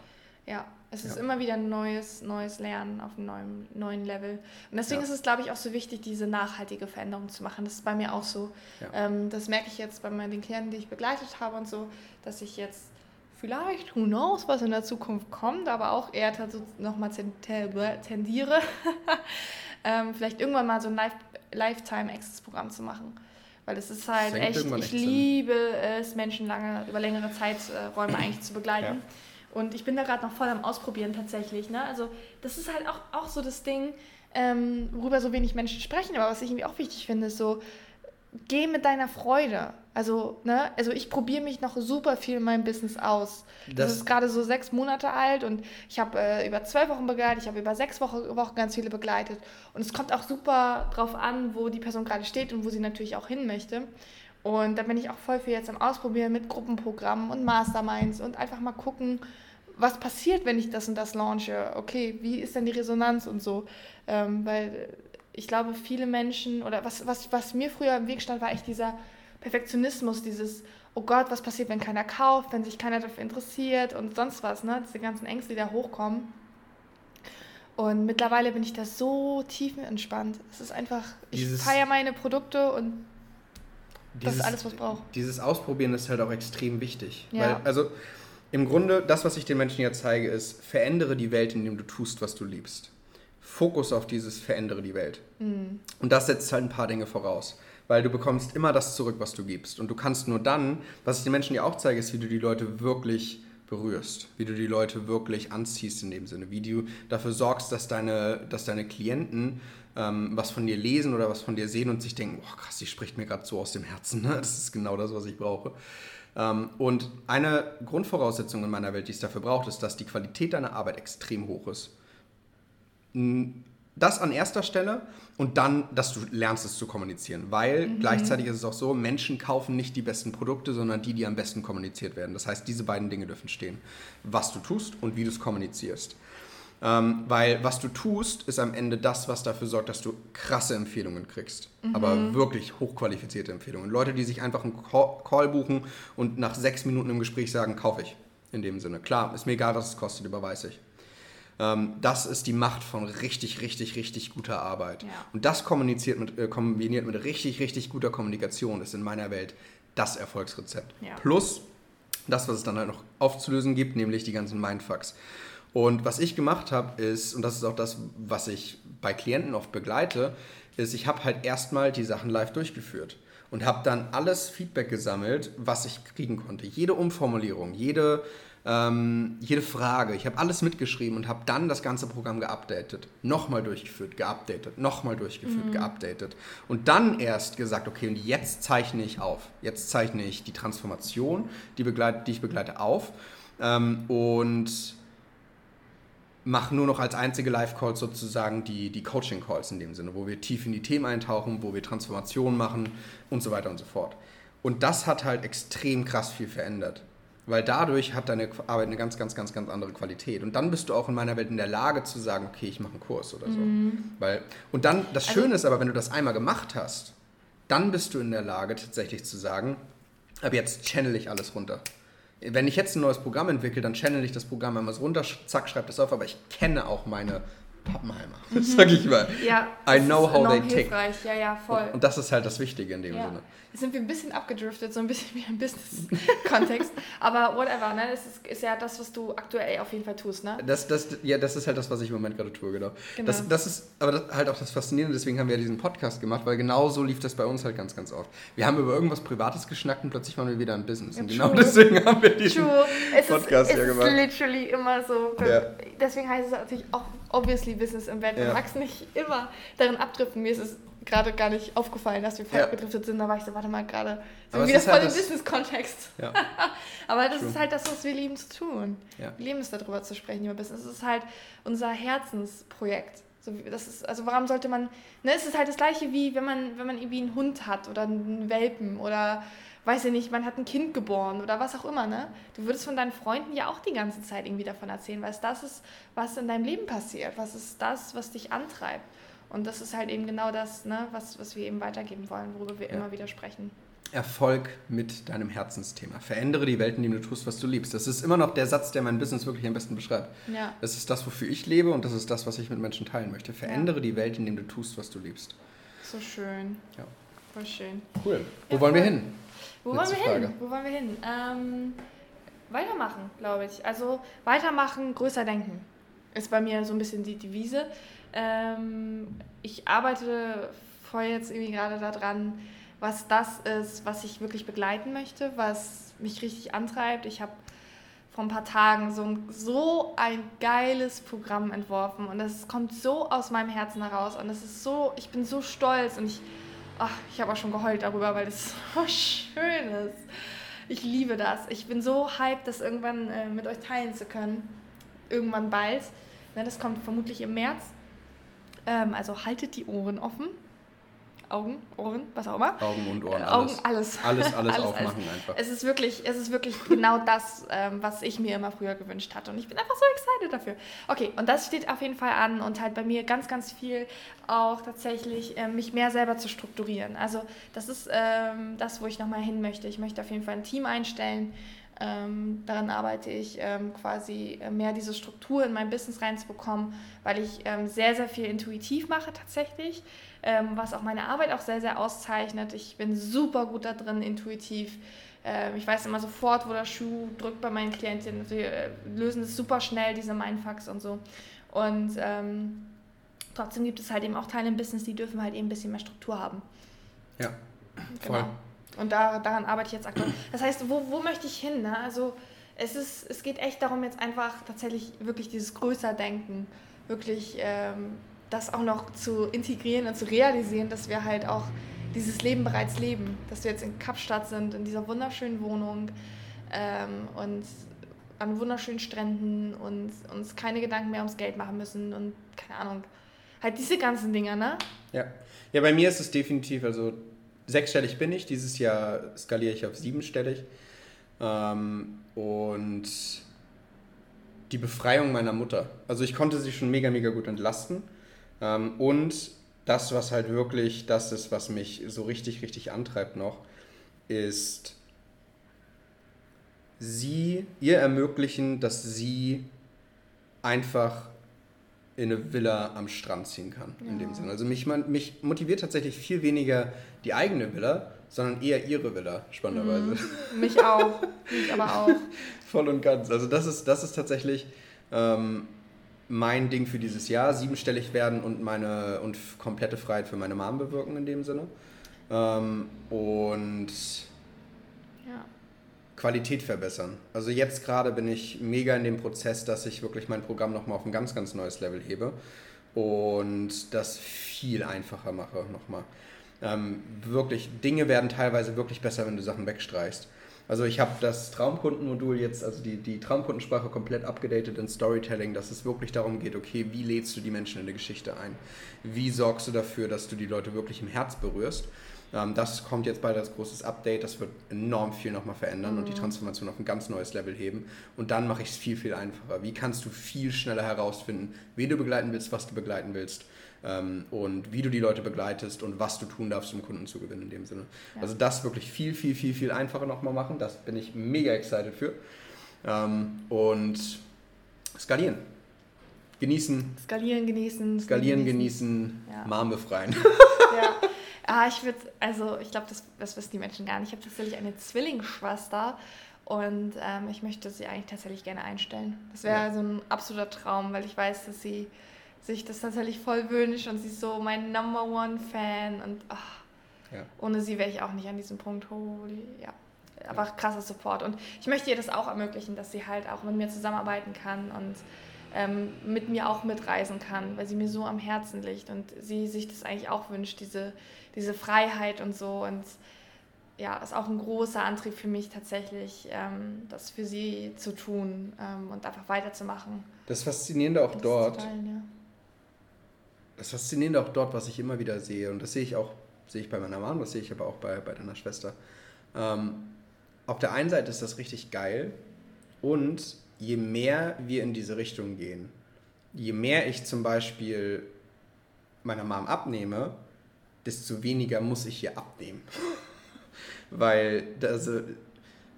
A: ja. Es ist
B: Ja.
A: immer wieder ein neues, neues Lernen auf einem neuen, neuen Level. Und deswegen
B: Ja.
A: ist es, glaube ich, auch so wichtig, diese nachhaltige Veränderung zu machen. Das ist bei mir auch so.
B: Ja.
A: Ähm, das merke ich jetzt bei meinen den Klienten, die ich begleitet habe und so, dass ich jetzt vielleicht, who knows, was in der Zukunft kommt, aber auch eher dazu nochmal tendiere, ähm, vielleicht irgendwann mal so ein Life, Lifetime-Access-Programm zu machen. Weil das ist halt echt, ich liebe es, Menschen lange, über längere Zeiträume eigentlich zu begleiten. Und ich bin da gerade noch voll am Ausprobieren tatsächlich. Ne? Also das ist halt auch, auch so das Ding, ähm, worüber so wenig Menschen sprechen, aber was ich irgendwie auch wichtig finde, ist so, geh mit deiner Freude. Also, ne, also ich probiere mich noch super viel in meinem Business aus. Das,
B: Das-
A: ist gerade so sechs Monate alt und ich habe äh, über zwölf Wochen begleitet, ich habe über sechs Wochen, Wochen ganz viele begleitet. Und es kommt auch super drauf an, wo die Person gerade steht und wo sie natürlich auch hin möchte. Und da bin ich auch voll viel jetzt am Ausprobieren mit Gruppenprogrammen und Masterminds und einfach mal gucken, was passiert, wenn ich das und das launche. Okay, wie ist denn die Resonanz und so. Ähm, weil ich glaube, viele Menschen, oder was, was, was mir früher im Weg stand, war echt dieser Perfektionismus, dieses, oh Gott, was passiert, wenn keiner kauft, wenn sich keiner dafür interessiert und sonst was, ne? Diese ganzen Ängste, die da hochkommen. Und mittlerweile bin ich da so tiefenentspannt. Es ist einfach, ich
B: Dieses-
A: feiere meine Produkte und Das ist alles, was ich brauche.
B: Dieses Ausprobieren ist halt auch extrem wichtig.
A: Ja.
B: Weil, also im Grunde, das, was ich den Menschen jetzt zeige, ist, verändere die Welt, indem du tust, was du liebst. Fokus auf dieses verändere die Welt.
A: Mhm.
B: Und das setzt halt ein paar Dinge voraus. Weil du bekommst immer das zurück, was du gibst. Und du kannst nur dann, was ich den Menschen ja auch zeige, ist, wie du die Leute wirklich berührst, wie du die Leute wirklich anziehst in dem Sinne, wie du dafür sorgst, dass deine, dass deine Klienten ähm, was von dir lesen oder was von dir sehen und sich denken, oh krass, die spricht mir gerade so aus dem Herzen, ne? das ist genau das, was ich brauche. Ähm, und eine Grundvoraussetzung in meiner Welt, die es dafür braucht, ist, dass die Qualität deiner Arbeit extrem hoch ist. Das an erster Stelle und dann, dass du lernst es zu kommunizieren, weil gleichzeitig ist es auch so, Menschen kaufen nicht die besten Produkte, sondern die, die am besten kommuniziert werden. Das heißt, diese beiden Dinge dürfen stehen. Was du tust und wie du es kommunizierst. Ähm, weil was du tust, ist am Ende das, was dafür sorgt, dass du krasse Empfehlungen kriegst. Aber wirklich hochqualifizierte Empfehlungen. Leute, die sich einfach einen Call Call buchen und nach sechs Minuten im Gespräch sagen, kaufe ich. In dem Sinne. Klar, ist mir egal, was es kostet, überweise ich. Ähm, das ist die Macht von richtig, richtig, richtig guter Arbeit.
A: Ja.
B: Und das kommuniziert mit, äh, kombiniert mit richtig, richtig guter Kommunikation ist in meiner Welt das Erfolgsrezept.
A: Ja.
B: Plus das, was es dann halt noch aufzulösen gibt, nämlich die ganzen Mindfucks. Und was ich gemacht habe, ist, und das ist auch das, was ich bei Klienten oft begleite, ist, ich habe halt erstmal die Sachen live durchgeführt und habe dann alles Feedback gesammelt, was ich kriegen konnte. Jede Umformulierung, jede, ähm, jede Frage. Ich habe alles mitgeschrieben und habe dann das ganze Programm geupdatet. Nochmal durchgeführt, geupdatet, nochmal durchgeführt, geupdatet. Und dann erst gesagt, okay, und jetzt zeichne ich auf. Jetzt zeichne ich die Transformation, die, begleit, die ich begleite, auf. Ähm, und mache nur noch als einzige Live-Calls sozusagen die, die Coaching-Calls in dem Sinne, wo wir tief in die Themen eintauchen, wo wir Transformationen machen und so weiter und so fort. Und das hat halt extrem krass viel verändert. Weil dadurch hat deine Arbeit eine ganz, ganz, ganz, ganz andere Qualität. Und dann bist du auch in meiner Welt in der Lage zu sagen, okay, ich mache einen Kurs oder so. Weil, und dann, das
A: Also-
B: Schöne ist aber, wenn du das einmal gemacht hast, dann bist du in der Lage tatsächlich zu sagen, ab jetzt channel ich alles runter. Wenn ich jetzt ein neues Programm entwickle, dann channel ich das Programm einmal so runter, zack, schreibe das auf, aber ich kenne auch meine Pappenheimer, sag ich mal.
A: Ja,
B: I know how they tick.
A: hilfreich. Ja, ja, voll.
B: Und das ist halt das Wichtige in dem
A: ja.
B: Sinne.
A: Sind wir ein bisschen abgedriftet, so ein bisschen wie ein Business-Kontext. Aber whatever, ne? Das ist, ist ja das, was du aktuell auf jeden Fall tust, ne?
B: Das, das, ja, das ist halt das, was ich im Moment gerade tue, genau.
A: Genau.
B: Das, das ist aber das, halt auch das Faszinierende, deswegen haben wir ja diesen Podcast gemacht, weil genau so lief das bei uns halt ganz, ganz oft. Wir haben über irgendwas Privates geschnackt und plötzlich waren wir wieder im Business. Und genau
A: true.
B: deswegen haben wir diesen
A: True. Es
B: Podcast
A: ist,
B: ja
A: es
B: gemacht.
A: ist literally immer so.
B: Ja.
A: Deswegen heißt es natürlich auch obviously Business im Bett.
B: Ja.
A: Du magst nicht immer darin abdriften. Mir ist es gerade gar nicht aufgefallen, dass wir voll ja. abgedriftet sind. Da war ich so, warte mal, gerade
B: wir
A: wieder voll halt im Business-Kontext.
B: Ja.
A: Aber das True. ist halt das, was wir lieben zu tun. Ja. Wir lieben es, darüber zu sprechen, über Business. Es ist halt unser Herzensprojekt. So, das ist, also warum sollte man, ne, es ist halt das gleiche wie, wenn man, wenn man irgendwie einen Hund hat oder einen Welpen oder weiß ich nicht, man hat ein Kind geboren oder was auch immer, ne? Du würdest von deinen Freunden ja auch die ganze Zeit irgendwie davon erzählen, weil es das ist, was in deinem Leben passiert, was ist das, was dich antreibt. Und das ist halt eben genau das, ne, was, was wir eben weitergeben wollen, worüber wir ja. immer wieder sprechen.
B: Erfolg mit deinem Herzensthema. Verändere die Welt, indem du tust, was du liebst. Das ist immer noch der Satz, der mein Business wirklich am besten beschreibt.
A: Ja.
B: Das ist das, wofür ich lebe und das ist das, was ich mit Menschen teilen möchte. Verändere ja. die Welt, indem du tust, was du liebst.
A: So schön.
B: Ja.
A: Voll schön.
B: Cool. Wo ja, wollen wir hin?
A: Wo wollen wir Frage. hin? Wo wollen wir hin? Ähm, weitermachen, glaube ich. Also weitermachen, größer denken. Ist bei mir so ein bisschen die Devise. Ähm, ich arbeite voll jetzt irgendwie gerade daran, was das ist, was ich wirklich begleiten möchte, was mich richtig antreibt. Ich habe vor ein paar Tagen so ein, so ein geiles Programm entworfen und es kommt so aus meinem Herzen heraus und es ist so, ich bin so stolz und ich ach, ich habe auch schon geheult darüber, weil es so schön ist. Ich liebe das. Ich bin so hyped, das irgendwann äh, mit euch teilen zu können. Irgendwann bald. Ne, das kommt vermutlich im März. Ähm, also haltet die Ohren offen. Augen, Ohren, was auch immer.
B: Augen und Ohren,
A: alles. Augen, alles.
B: Alles, alles, alles aufmachen alles. einfach.
A: Es ist wirklich, es ist wirklich genau das, ähm, was ich mir immer früher gewünscht hatte. Und ich bin einfach so excited dafür. Okay, und das steht auf jeden Fall an und halt bei mir ganz, ganz viel auch tatsächlich, äh, mich mehr selber zu strukturieren. Also das ist ähm, das, wo ich nochmal hin möchte. Ich möchte auf jeden Fall ein Team einstellen, ähm, daran arbeite ich ähm, quasi äh, mehr diese Struktur in mein Business reinzubekommen, weil ich ähm, sehr, sehr viel intuitiv mache tatsächlich, ähm, was auch meine Arbeit auch sehr, sehr auszeichnet. Ich bin super gut da drin, intuitiv. Ähm, ich weiß immer sofort, wo der Schuh drückt bei meinen Klientinnen. Wir äh, lösen es super schnell, diese Mindfucks und so. Und ähm, trotzdem gibt es halt eben auch Teile im Business, die dürfen halt eben ein bisschen mehr Struktur haben.
B: Ja, voll.
A: Genau. Und da, daran arbeite ich jetzt aktuell. Das heißt, wo, wo möchte ich hin? Ne? Also es, ist, es geht echt darum, jetzt einfach tatsächlich wirklich dieses größer Denken, wirklich ähm, das auch noch zu integrieren und zu realisieren, dass wir halt auch dieses Leben bereits leben. Dass wir jetzt in Kapstadt sind, in dieser wunderschönen Wohnung ähm, und an wunderschönen Stränden und uns keine Gedanken mehr ums Geld machen müssen und keine Ahnung. Halt diese ganzen Dinger, ne?
B: Ja. Ja, bei mir ist es definitiv, also sechsstellig bin ich, dieses Jahr skaliere ich auf siebenstellig. Ähm, und die Befreiung meiner Mutter. Also ich konnte sie schon mega, mega gut entlasten. Ähm, und das, was halt wirklich das ist, was mich so richtig, richtig antreibt noch, ist sie, ihr ermöglichen, dass sie einfach in eine Villa am Strand ziehen kann, ja. in dem Sinne. Also mich, mich motiviert tatsächlich viel weniger die eigene Villa, sondern eher ihre Villa, spannenderweise.
A: Mhm. Mich auch, mich aber auch.
B: Voll und ganz. Also das ist, das ist tatsächlich ähm, mein Ding für dieses Jahr, siebenstellig werden und meine und komplette Freiheit für meine Mom bewirken in dem Sinne. Ähm, und Qualität verbessern. Also jetzt gerade bin ich mega in dem Prozess, dass ich wirklich mein Programm nochmal auf ein ganz, ganz neues Level hebe und das viel einfacher mache nochmal. Ähm, wirklich, Dinge werden teilweise wirklich besser, wenn du Sachen wegstreichst. Also ich habe das Traumkundenmodul jetzt, also die, die Traumkundensprache komplett abgedatet in Storytelling, dass es wirklich darum geht, okay, wie lädst du die Menschen in eine Geschichte ein? Wie sorgst du dafür, dass du die Leute wirklich im Herz berührst? Ähm, das kommt jetzt bald als großes Update. Das wird enorm viel nochmal verändern mhm. und die mhm. Transformation auf ein ganz neues Level heben. Und dann mache ich es viel, viel einfacher. Wie kannst du viel schneller herausfinden, wen du begleiten willst, was du begleiten willst ähm, und wie du die Leute begleitest und was du tun darfst, um Kunden zu gewinnen in dem Sinne. Ja. Also das wirklich viel, viel, viel, viel einfacher nochmal machen. Das bin ich mega excited für. Ähm, und skalieren. Genießen.
A: Skalieren, genießen.
B: Skalieren, genießen, genießen ja. Mom befreien.
A: Ja. Ah, ich würde, also ich glaube, das, das wissen die Menschen gar nicht. Ich habe tatsächlich eine Zwillingsschwester und ähm, ich möchte sie eigentlich tatsächlich gerne einstellen. Das wäre ja. so ein absoluter Traum, weil ich weiß, dass sie sich das tatsächlich voll wünscht und sie ist so mein Number One Fan und ach, ja. ohne sie wäre ich auch nicht an diesem Punkt. Holy, ja. Aber krasser Support. Und ich möchte ihr das auch ermöglichen, dass sie halt auch mit mir zusammenarbeiten kann und ähm, mit mir auch mitreisen kann, weil sie mir so am Herzen liegt und sie sich das eigentlich auch wünscht, diese, diese Freiheit und so. Und ja, ist auch ein großer Antrieb für mich tatsächlich, ähm, das für sie zu tun ähm, und einfach weiterzumachen.
B: Das Faszinierende auch das dort. Teilen, ja. Das Faszinierende auch dort, was ich immer wieder sehe, und das sehe ich auch, sehe ich bei meiner Mama, das sehe ich aber auch bei, bei deiner Schwester. Ähm, auf der einen Seite ist das richtig geil und je mehr wir in diese Richtung gehen, je mehr ich zum Beispiel meiner Mom abnehme, desto weniger muss ich hier abnehmen. Weil das,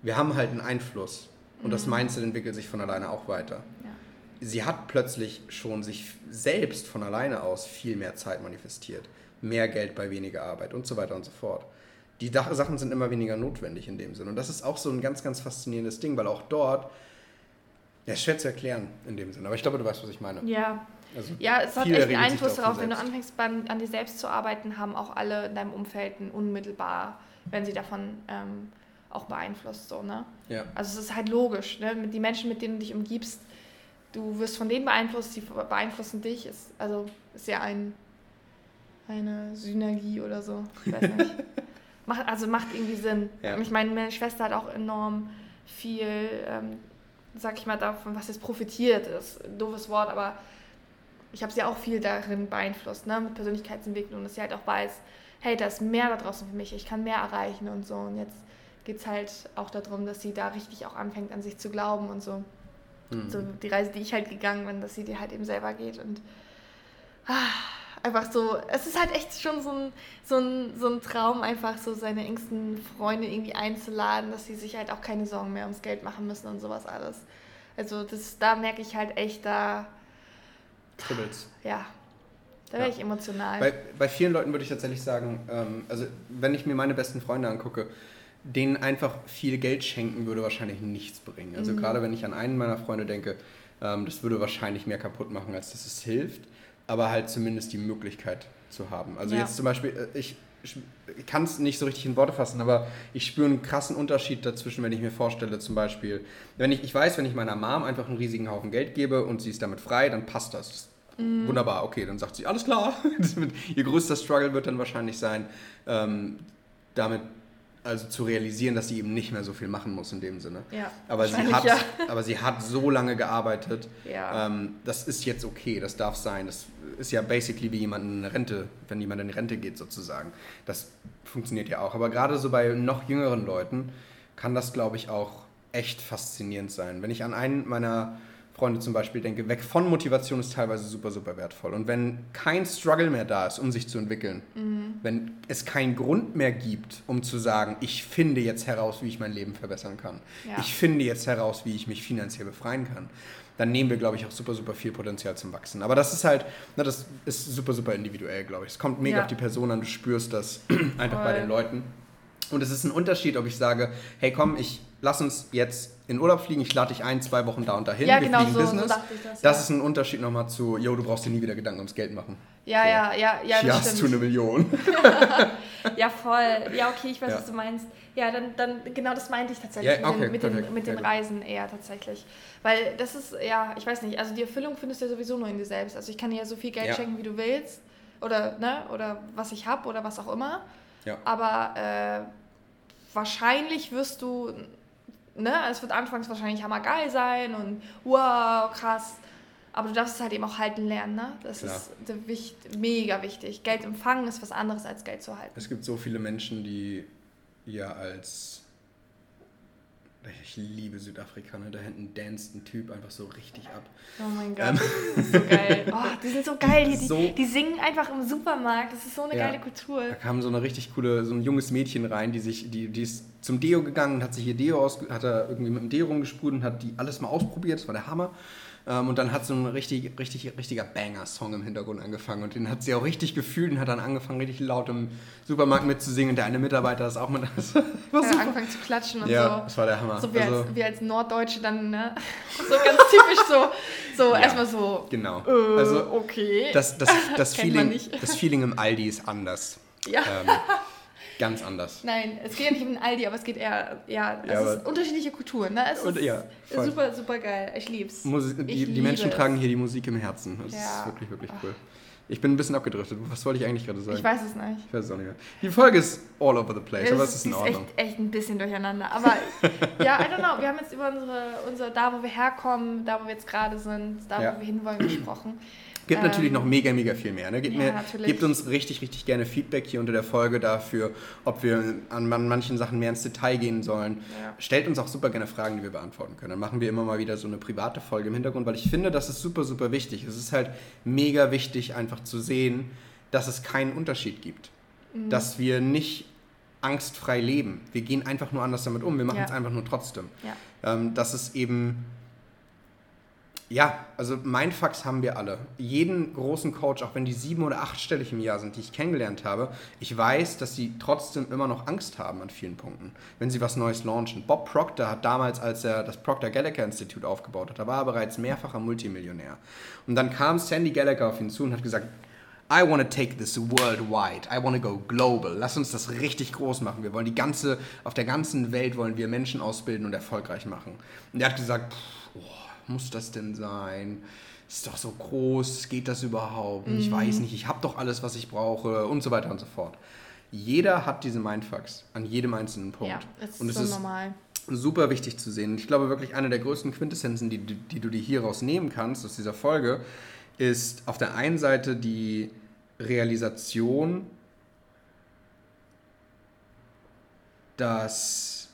B: wir haben halt einen Einfluss und mhm. das Mindset entwickelt sich von alleine auch weiter. Ja. Sie hat plötzlich schon sich selbst von alleine aus viel mehr Zeit manifestiert. Mehr Geld bei weniger Arbeit und so weiter und so fort. Die Sachen sind immer weniger notwendig in dem Sinn. Und das ist auch so ein ganz, ganz faszinierendes Ding, weil auch dort ja, ist schwer zu erklären in dem Sinne, aber ich glaube, du weißt, was ich meine.
A: Ja. Also ja, es hat echt einen Einfluss darauf. Wenn du anfängst, beim, an dir selbst zu arbeiten, haben auch alle in deinem Umfeld unmittelbar, wenn sie davon ähm, auch beeinflusst. So, ne? ja. Also es ist halt logisch. Ne? Die Menschen, mit denen du dich umgibst, du wirst von denen beeinflusst, die beeinflussen dich. Ist, also ist ja ein, eine Synergie oder so. Ich weiß nicht. macht, also macht irgendwie Sinn. Ja. Ich meine, meine Schwester hat auch enorm viel ähm, sag ich mal, davon, was jetzt profitiert, ist ein doofes Wort, aber ich habe sie auch viel darin beeinflusst, ne, mit Persönlichkeitsentwicklung, dass sie halt auch weiß, hey, da ist mehr da draußen für mich, ich kann mehr erreichen und so. Und jetzt geht es halt auch darum, dass sie da richtig auch anfängt, an sich zu glauben und so. Mhm. So die Reise, die ich halt gegangen bin, dass sie dir halt eben selber geht und ah, einfach so, es ist halt echt schon so ein, so, ein, so ein Traum, einfach so seine engsten Freunde irgendwie einzuladen, dass sie sich halt auch keine Sorgen mehr ums Geld machen müssen und sowas alles. Also das, da merke ich halt echt, da...
B: Kribbelt's.
A: Ja, da wäre ja. ich emotional.
B: Bei, bei vielen Leuten würde ich tatsächlich sagen, ähm, also wenn ich mir meine besten Freunde angucke, denen einfach viel Geld schenken würde wahrscheinlich nichts bringen. Also mhm. gerade wenn ich an einen meiner Freunde denke, ähm, das würde wahrscheinlich mehr kaputt machen, als dass es hilft aber halt zumindest die Möglichkeit zu haben. Also ja. jetzt zum Beispiel, äh, ich, ich kann es nicht so richtig in Worte fassen, aber ich spüre einen krassen Unterschied dazwischen, wenn ich mir vorstelle, zum Beispiel, wenn ich, ich weiß, wenn ich meiner Mom einfach einen riesigen Haufen Geld gebe und sie ist damit frei, dann passt das. Mhm. Wunderbar, okay, dann sagt sie, alles klar. Ihr größter Struggle wird dann wahrscheinlich sein, ähm, damit also zu realisieren, dass sie eben nicht mehr so viel machen muss in dem Sinne.
A: Ja,
B: aber, sie hat, ja. aber sie hat so lange gearbeitet, ja. ähm, das ist jetzt okay, das darf sein. Das ist ja basically wie jemand in Rente, wenn jemand in Rente geht sozusagen. Das funktioniert ja auch. Aber gerade so bei noch jüngeren Leuten kann das, glaube ich, auch echt faszinierend sein. Wenn ich an einen meiner Freunde zum Beispiel denke, weg von Motivation ist teilweise super, super wertvoll. Und wenn kein Struggle mehr da ist, um sich zu entwickeln, mhm. wenn es keinen Grund mehr gibt, um zu sagen, ich finde jetzt heraus, wie ich mein Leben verbessern kann, ja. ich finde jetzt heraus, wie ich mich finanziell befreien kann, dann nehmen wir, glaube ich, auch super, super viel Potenzial zum Wachsen. Aber das ist halt, na, das ist super, super individuell, glaube ich. Es kommt mega ja. auf die Person an, du spürst das einfach Voll. bei den Leuten. Und es ist ein Unterschied, ob ich sage, hey komm, ich lass uns jetzt in Urlaub fliegen, ich lade dich ein, zwei Wochen da und dahin,
A: ja, wir genau fliegen so, Business. So das,
B: das ist ein Unterschied nochmal zu, yo, du brauchst dir nie wieder Gedanken ums Geld machen.
A: Ja, so. ja, ja, ja.
B: Hier hast du eine Million.
A: ja, voll. Ja, okay, ich weiß, ja. was du meinst. Ja, dann, dann genau das meinte ich tatsächlich ja, okay, mit, den, mit, den, mit den Reisen eher tatsächlich. Weil das ist, ja, ich weiß nicht, also die Erfüllung findest du ja sowieso nur in dir selbst. Also ich kann dir ja so viel Geld schenken, wie du willst. Oder, ne, oder was ich habe oder was auch immer. Ja. Aber äh, wahrscheinlich wirst du, ne, es wird anfangs wahrscheinlich hammergeil sein und wow, krass. Aber du darfst es halt eben auch halten lernen, ne? Das Klar. ist wichtig, mega wichtig. Geld empfangen ist was anderes als Geld zu halten.
B: Es gibt so viele Menschen, die ja als ich liebe Südafrika, ne? da hinten danst ein Typ einfach so richtig ab.
A: Oh mein Gott, ähm. das ist so geil. Oh, die sind so geil, die, so, die, singen einfach im Supermarkt, das ist so eine ja, geile Kultur.
B: Da kam so eine richtig coole, so ein junges Mädchen rein, die sich, die, die ist zum Deo gegangen und hat sich ihr Deo aus, hat er irgendwie mit dem Deo rumgesprüht und hat die alles mal ausprobiert, das war der Hammer. Ähm, und dann hat so ein richtig, richtig, richtiger Banger-Song im Hintergrund angefangen. Und den hat sie auch richtig gefühlt und hat dann angefangen, richtig laut im Supermarkt mitzusingen. Und der eine Mitarbeiter ist auch mit. Das
A: war ja, angefangen zu klatschen und
B: ja,
A: so.
B: Ja, das war der Hammer.
A: So wie, also, als, wie als Norddeutsche dann, ne? So ganz typisch so, so ja, erstmal so.
B: Genau.
A: Äh, also, okay.
B: Das, das, das, Feeling, das Feeling im Aldi ist anders.
A: Ja. Ähm,
B: ganz anders.
A: Nein, es geht ja nicht um den Aldi, aber es geht eher, ja, es
B: Ja,
A: ist unterschiedliche Kulturen. Ne? Es
B: Und-
A: ist
B: ja, voll.
A: super, super geil. Ich lieb's.
B: Musik,
A: Ich
B: die, die
A: liebe
B: Menschen
A: es.
B: tragen hier die Musik im Herzen. Das
A: Ja.
B: ist wirklich, wirklich cool. Ich bin ein bisschen abgedriftet. Was wollte ich eigentlich gerade sagen?
A: Ich weiß es nicht.
B: Ich weiß es auch nicht mehr. Die Folge ist all over the place, aber es ist in
A: die
B: Ordnung.
A: echt, echt ein bisschen durcheinander. Aber ja, I don't know. Wir haben jetzt über unsere, unser, da wo wir herkommen, da wo wir jetzt gerade sind, da
B: Ja.
A: wo wir hinwollen gesprochen.
B: Gibt
A: Ähm,
B: natürlich noch mega, mega viel mehr. Ne? Gebt,
A: ja,
B: mir,
A: natürlich.
B: gebt uns richtig, richtig gerne Feedback hier unter der Folge dafür, ob wir an man- manchen Sachen mehr ins Detail gehen sollen.
A: Ja.
B: Stellt uns auch super gerne Fragen, die wir beantworten können. Dann machen wir immer mal wieder so eine private Folge im Hintergrund, weil ich finde, das ist super, super wichtig. Es ist halt mega wichtig, einfach zu sehen, dass es keinen Unterschied gibt.
A: Mhm.
B: Dass wir nicht angstfrei leben. Wir gehen einfach nur anders damit um. Wir machen
A: Ja.
B: es einfach nur trotzdem.
A: Ja.
B: Ähm, dass es eben ja, also Mindfucks haben wir alle. Jeden großen Coach, auch wenn die sieben- oder achtstellig im Jahr sind, die ich kennengelernt habe, ich weiß, dass sie trotzdem immer noch Angst haben an vielen Punkten, wenn sie was Neues launchen. Bob Proctor hat damals, als er das Proctor Gallagher Institut aufgebaut hat, da war er bereits mehrfacher Multimillionär. Und dann kam Sandy Gallagher auf ihn zu und hat gesagt, I want to take this worldwide. I want to go global. Lass uns das richtig groß machen. Wir wollen die ganze, auf der ganzen Welt wollen wir Menschen ausbilden und erfolgreich machen. Und er hat gesagt, pff, oh, muss das denn sein? Ist doch so groß, geht das überhaupt? Ich weiß nicht, ich habe doch alles, was ich brauche und so weiter und so fort. Jeder hat diese Mindfucks an jedem einzelnen Punkt.
A: Ja, ist
B: und es
A: so
B: ist
A: normal.
B: super wichtig zu sehen. Und ich glaube wirklich, eine der größten Quintessenzen, die, die, die du dir hieraus nehmen kannst aus dieser Folge, ist auf der einen Seite die Realisation, dass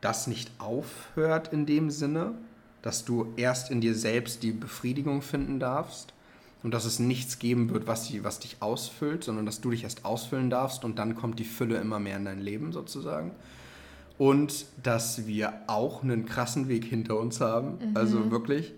B: das nicht aufhört in dem Sinne, dass du erst in dir selbst die Befriedigung finden darfst und dass es nichts geben wird, was, die, was dich ausfüllt, sondern dass du dich erst ausfüllen darfst und dann kommt die Fülle immer mehr in dein Leben sozusagen. Und dass wir auch einen krassen Weg hinter uns haben. Also wirklich.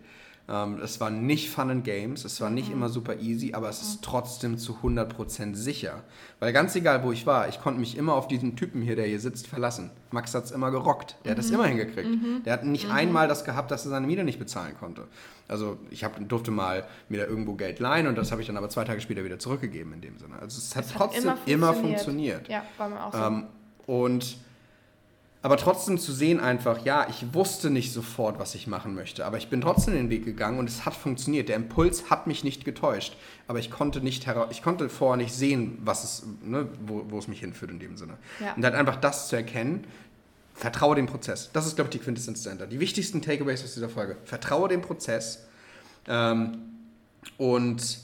B: Ähm, es war nicht Fun and Games, es war nicht immer super easy, aber es ist trotzdem zu 100% sicher. Weil ganz egal, wo ich war, ich konnte mich immer auf diesen Typen hier, der hier sitzt, verlassen. Max hat es immer gerockt. Der hat es immer hingekriegt. Der hat nicht einmal das gehabt, dass er seine Miete nicht bezahlen konnte. Also ich hab, durfte mal mir da irgendwo Geld leihen und das habe ich dann aber zwei Tage später wieder zurückgegeben in dem Sinne. Also es hat
A: Es hat
B: trotzdem
A: immer
B: immer
A: funktioniert.
B: funktioniert.
A: Ja, war mir auch so.
B: Ähm, und aber trotzdem zu sehen einfach, ja, ich wusste nicht sofort, was ich machen möchte, aber ich bin trotzdem den Weg gegangen und es hat funktioniert. Der Impuls hat mich nicht getäuscht, aber ich konnte nicht ich konnte vorher nicht sehen, was es, ne, wo, wo es mich hinführt in dem Sinne.
A: Ja.
B: Und dann einfach das zu erkennen, vertraue dem Prozess. Das ist, glaube ich, die Quintessenz dahinter. Die wichtigsten Takeaways aus dieser Folge. Vertraue dem Prozess ähm, und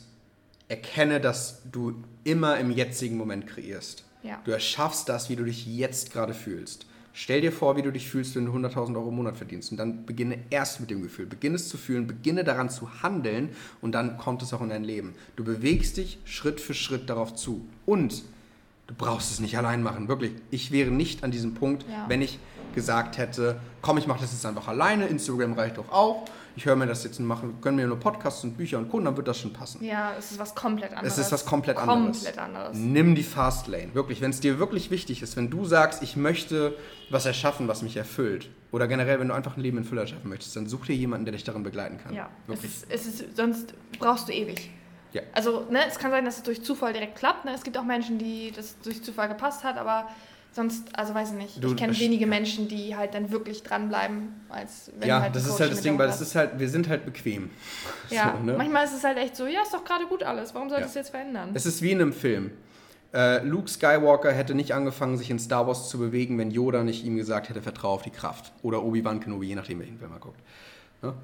B: erkenne, dass du immer im jetzigen Moment kreierst.
A: Ja.
B: Du erschaffst das, wie du dich jetzt gerade fühlst. Stell dir vor, wie du dich fühlst, wenn du 100.000 Euro im Monat verdienst. Und dann beginne erst mit dem Gefühl. Beginne es zu fühlen, beginne daran zu handeln und dann kommt es auch in dein Leben. Du bewegst dich Schritt für Schritt darauf zu. Und du brauchst es nicht allein machen. Wirklich. Ich wäre nicht an diesem Punkt,
A: Ja.
B: wenn ich gesagt hätte, komm, ich mache das jetzt einfach alleine. Instagram reicht doch auch. Ich höre mir das jetzt und mache, können mir nur Podcasts und Bücher und Kunden, dann wird das schon passen.
A: ja, es ist was komplett anderes.
B: Es ist was komplett anderes.
A: Komplett anderes.
B: Nimm die Fastlane. Wirklich, wenn es dir wirklich wichtig ist, wenn du sagst, ich möchte was erschaffen, was mich erfüllt, oder generell, wenn du einfach ein Leben in Fülle erschaffen möchtest, dann such dir jemanden, der dich darin begleiten kann.
A: Ja, es
B: Wirklich.
A: ist, es ist, sonst brauchst du ewig.
B: Ja.
A: Also, ne, es kann sein, dass es durch Zufall direkt klappt. Ne? Es gibt auch Menschen, die das durch Zufall gepasst hat, aber sonst, also weiß ich nicht.
B: Du-
A: ich kenne
B: das-
A: wenige Menschen, die halt dann wirklich dranbleiben, als wenn
B: ja,
A: halt
B: das ist halt das Ding, weil
A: hast.
B: ist halt, wir sind halt bequem.
A: Ja,
B: So, ne?
A: manchmal ist es halt echt so, ja, ist doch gerade gut alles. Warum soll
B: Ja.
A: das jetzt verändern?
B: Es ist wie in einem Film. Äh, Luke Skywalker hätte nicht angefangen, sich in Star Wars zu bewegen, wenn Yoda nicht ihm gesagt hätte, vertraue auf die Kraft. Oder Obi-Wan Kenobi, je nachdem, welchen Film er guckt. Ne?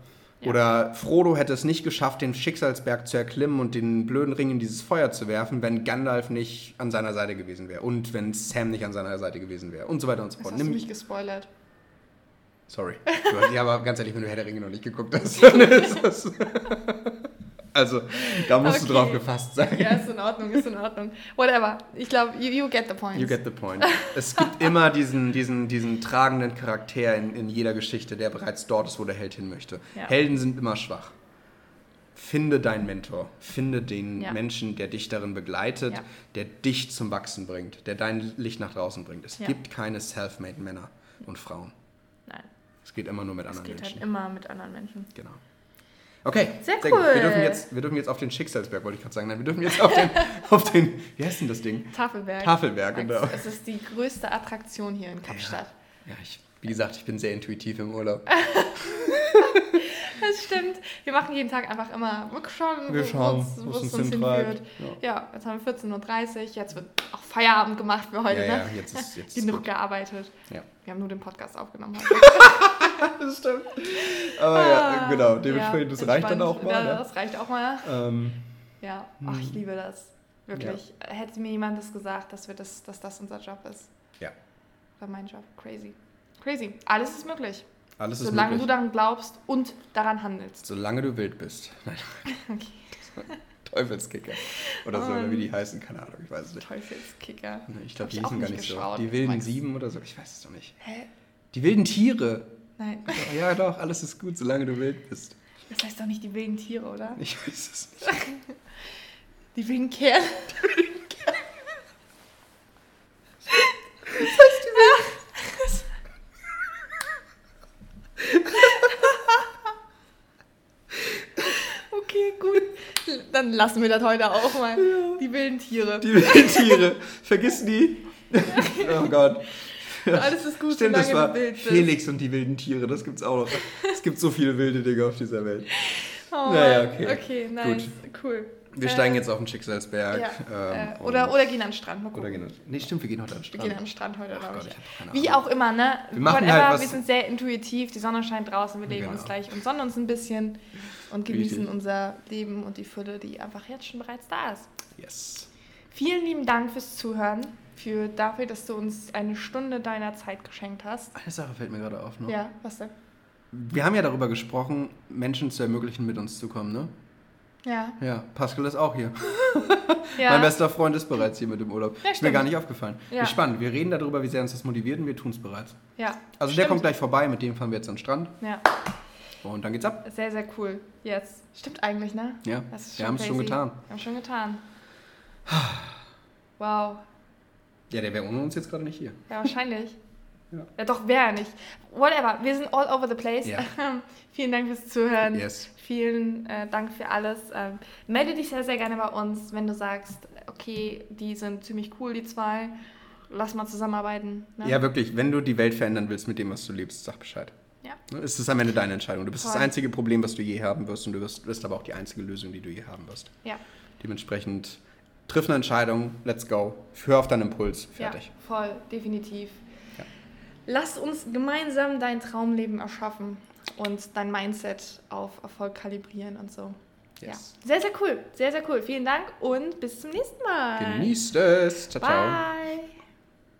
A: Ja.
B: Oder Frodo hätte es nicht geschafft, den Schicksalsberg zu erklimmen und den blöden Ring in dieses Feuer zu werfen, wenn Gandalf nicht an seiner Seite gewesen wäre. Und wenn Sam nicht an seiner Seite gewesen wäre. Und so weiter und so fort.
A: hast du mich gespoilert.
B: sorry. Ja, aber ganz ehrlich, wenn du Herr der Ringe noch nicht geguckt hast, dann ist das... Also, da musst
A: Okay.
B: du drauf gefasst sein.
A: Ja, ist in Ordnung, ist in Ordnung. Whatever. Ich glaube, you, you get the point.
B: You get the point. Es gibt immer diesen, diesen, diesen tragenden Charakter in, in jeder Geschichte, der bereits dort ist, wo der Held hin möchte.
A: Ja.
B: Helden sind immer schwach. Finde deinen Mentor. Finde den
A: Ja.
B: Menschen, der dich darin begleitet,
A: Ja.
B: der dich zum Wachsen bringt, der dein Licht nach draußen bringt. Es gibt keine self-made Männer und Frauen.
A: Nein,
B: Es geht immer nur mit
A: es
B: anderen
A: geht
B: Menschen.
A: halt immer mit anderen Menschen.
B: Genau. Okay,
A: Sehr
B: gut.
A: cool.
B: Wir dürfen, jetzt, wir dürfen jetzt auf den Schicksalsberg, wollte ich gerade sagen. Nein, wir dürfen jetzt auf den, auf den, wie heißt denn das Ding?
A: Tafelberg.
B: Tafelberg, genau.
A: Es ist die größte Attraktion hier in Kapstadt.
B: Ja, ich, wie gesagt, ich bin sehr intuitiv im Urlaub.
A: Das stimmt. Wir machen jeden Tag einfach immer, wir schauen,
B: Wir
A: wo-
B: schauen,
A: wo
B: wo
A: es
B: uns
A: uns hinführt. Ja. jetzt haben wir 14.30 Uhr, jetzt wird auch Feierabend gemacht für heute.
B: Ja,
A: ne?
B: ja, jetzt ist, jetzt
A: Genug
B: gut.
A: gearbeitet.
B: Ja.
A: Wir haben nur den Podcast aufgenommen.
B: Das stimmt. Aber ja, genau, dementsprechend,
A: Ja,
B: das reicht dann auch mal.
A: Ja,
B: Ne?
A: das reicht auch mal.
B: Ähm,
A: Ja, ach, ich liebe das. Wirklich. Hätte mir jemand das gesagt, dass, wir das, dass das unser Job ist.
B: ja,
A: War mein Job. Crazy. Crazy. Alles ist möglich.
B: alles ist
A: solange
B: möglich.
A: du daran glaubst und daran handelst.
B: Solange du wild bist. Nein,
A: Okay.
B: Teufelskicker. Oder so,
A: Oh.
B: oder wie die heißen, keine Ahnung, ich weiß es nicht.
A: Teufelskicker.
B: Ich glaube, die hießen gar
A: nicht
B: nicht so.
A: geschaut.
B: Die wilden
A: Max.
B: Sieben oder so, ich weiß es doch nicht.
A: Hä?
B: Die wilden Tiere.
A: Nein.
B: Ja, doch, alles ist gut, solange du wild bist.
A: Das heißt doch nicht die wilden Tiere, oder?
B: Ich weiß es nicht.
A: Die wilden Kerle. Okay, gut. Dann lassen wir das heute auch mal. Die wilden Tiere.
B: Die wilden Tiere. Vergiss nie. oh Gott.
A: Alles ist gut,
B: Stimmt, das war. Felix und die wilden Tiere. Das gibt's auch noch. Es gibt so viele wilde Dinge auf dieser Welt.
A: Oh,
B: Naja, okay.
A: Okay, nice. Cool.
B: Wir
A: Äh,
B: steigen jetzt auf den Schicksalsberg.
A: Ja.
B: ähm,
A: äh, oder, oder gehen an den Strand. Mal
B: oder
A: gucken.
B: gehen. Nee, stimmt, wir gehen heute an den
A: Wir
B: Strand.
A: gehen an den Strand heute, glaube ich.
B: ich
A: Wie auch immer, ne?
B: Wir machen
A: Whatever,
B: halt was-
A: wir sind sehr intuitiv, die Sonne scheint draußen, wir legen
B: Genau.
A: uns gleich und sonnen uns ein bisschen und genießen
B: Richtig.
A: unser Leben und die Fülle, die einfach jetzt schon bereits da ist.
B: Yes.
A: Vielen lieben Dank fürs Zuhören, für dafür, dass du uns eine Stunde deiner Zeit geschenkt hast.
B: Eine Sache fällt mir gerade auf. Ne?
A: Ja, was denn?
B: Wir haben ja darüber gesprochen, Menschen zu ermöglichen, mit uns zu kommen, ne?
A: Ja.
B: Ja, Pascal ist auch hier.
A: ja.
B: Mein bester Freund ist bereits hier mit dem Urlaub.
A: Ja,
B: ist mir gar nicht aufgefallen.
A: Ja.
B: Spannend. Wir reden darüber, wie sehr uns das motiviert und wir tun es bereits.
A: Ja.
B: Also der
A: Stimmt.
B: kommt gleich vorbei, mit dem fahren wir jetzt an den Strand
A: Ja,
B: und dann geht's ab.
A: sehr, sehr cool. Jetzt. Stimmt eigentlich, ne?
B: Ja, wir haben es schon getan.
A: Wir haben schon getan. Wow.
B: Ja, der wäre ohne uns jetzt gerade nicht hier.
A: Ja, wahrscheinlich.
B: Ja.
A: ja. doch, wäre er nicht. Whatever, wir sind all over the place.
B: Ja.
A: Vielen Dank fürs Zuhören.
B: Yes.
A: Vielen äh, Dank für alles. Ähm, melde dich sehr, sehr gerne bei uns, wenn du sagst, okay, die sind ziemlich cool, die zwei. Lass mal zusammenarbeiten. Ne?
B: Ja, wirklich, wenn du die Welt verändern willst mit dem, was du liebst, sag Bescheid.
A: Ja.
B: Ne, Es ist am Ende deine Entscheidung. Du bist das
A: Voll.
B: einzige Problem, was du je haben wirst und du wirst, wirst aber auch die einzige Lösung, die du je haben wirst.
A: Ja.
B: Dementsprechend triff eine Entscheidung, let's go. Hör auf deinen Impuls, fertig.
A: Ja, voll, definitiv.
B: Ja.
A: Lass uns gemeinsam dein Traumleben erschaffen und dein Mindset auf Erfolg kalibrieren und so.
B: Yes.
A: Ja. Sehr, sehr cool. Sehr, sehr cool. Vielen Dank und bis zum nächsten Mal.
B: Genießt es. Ciao, ciao.
A: Bye.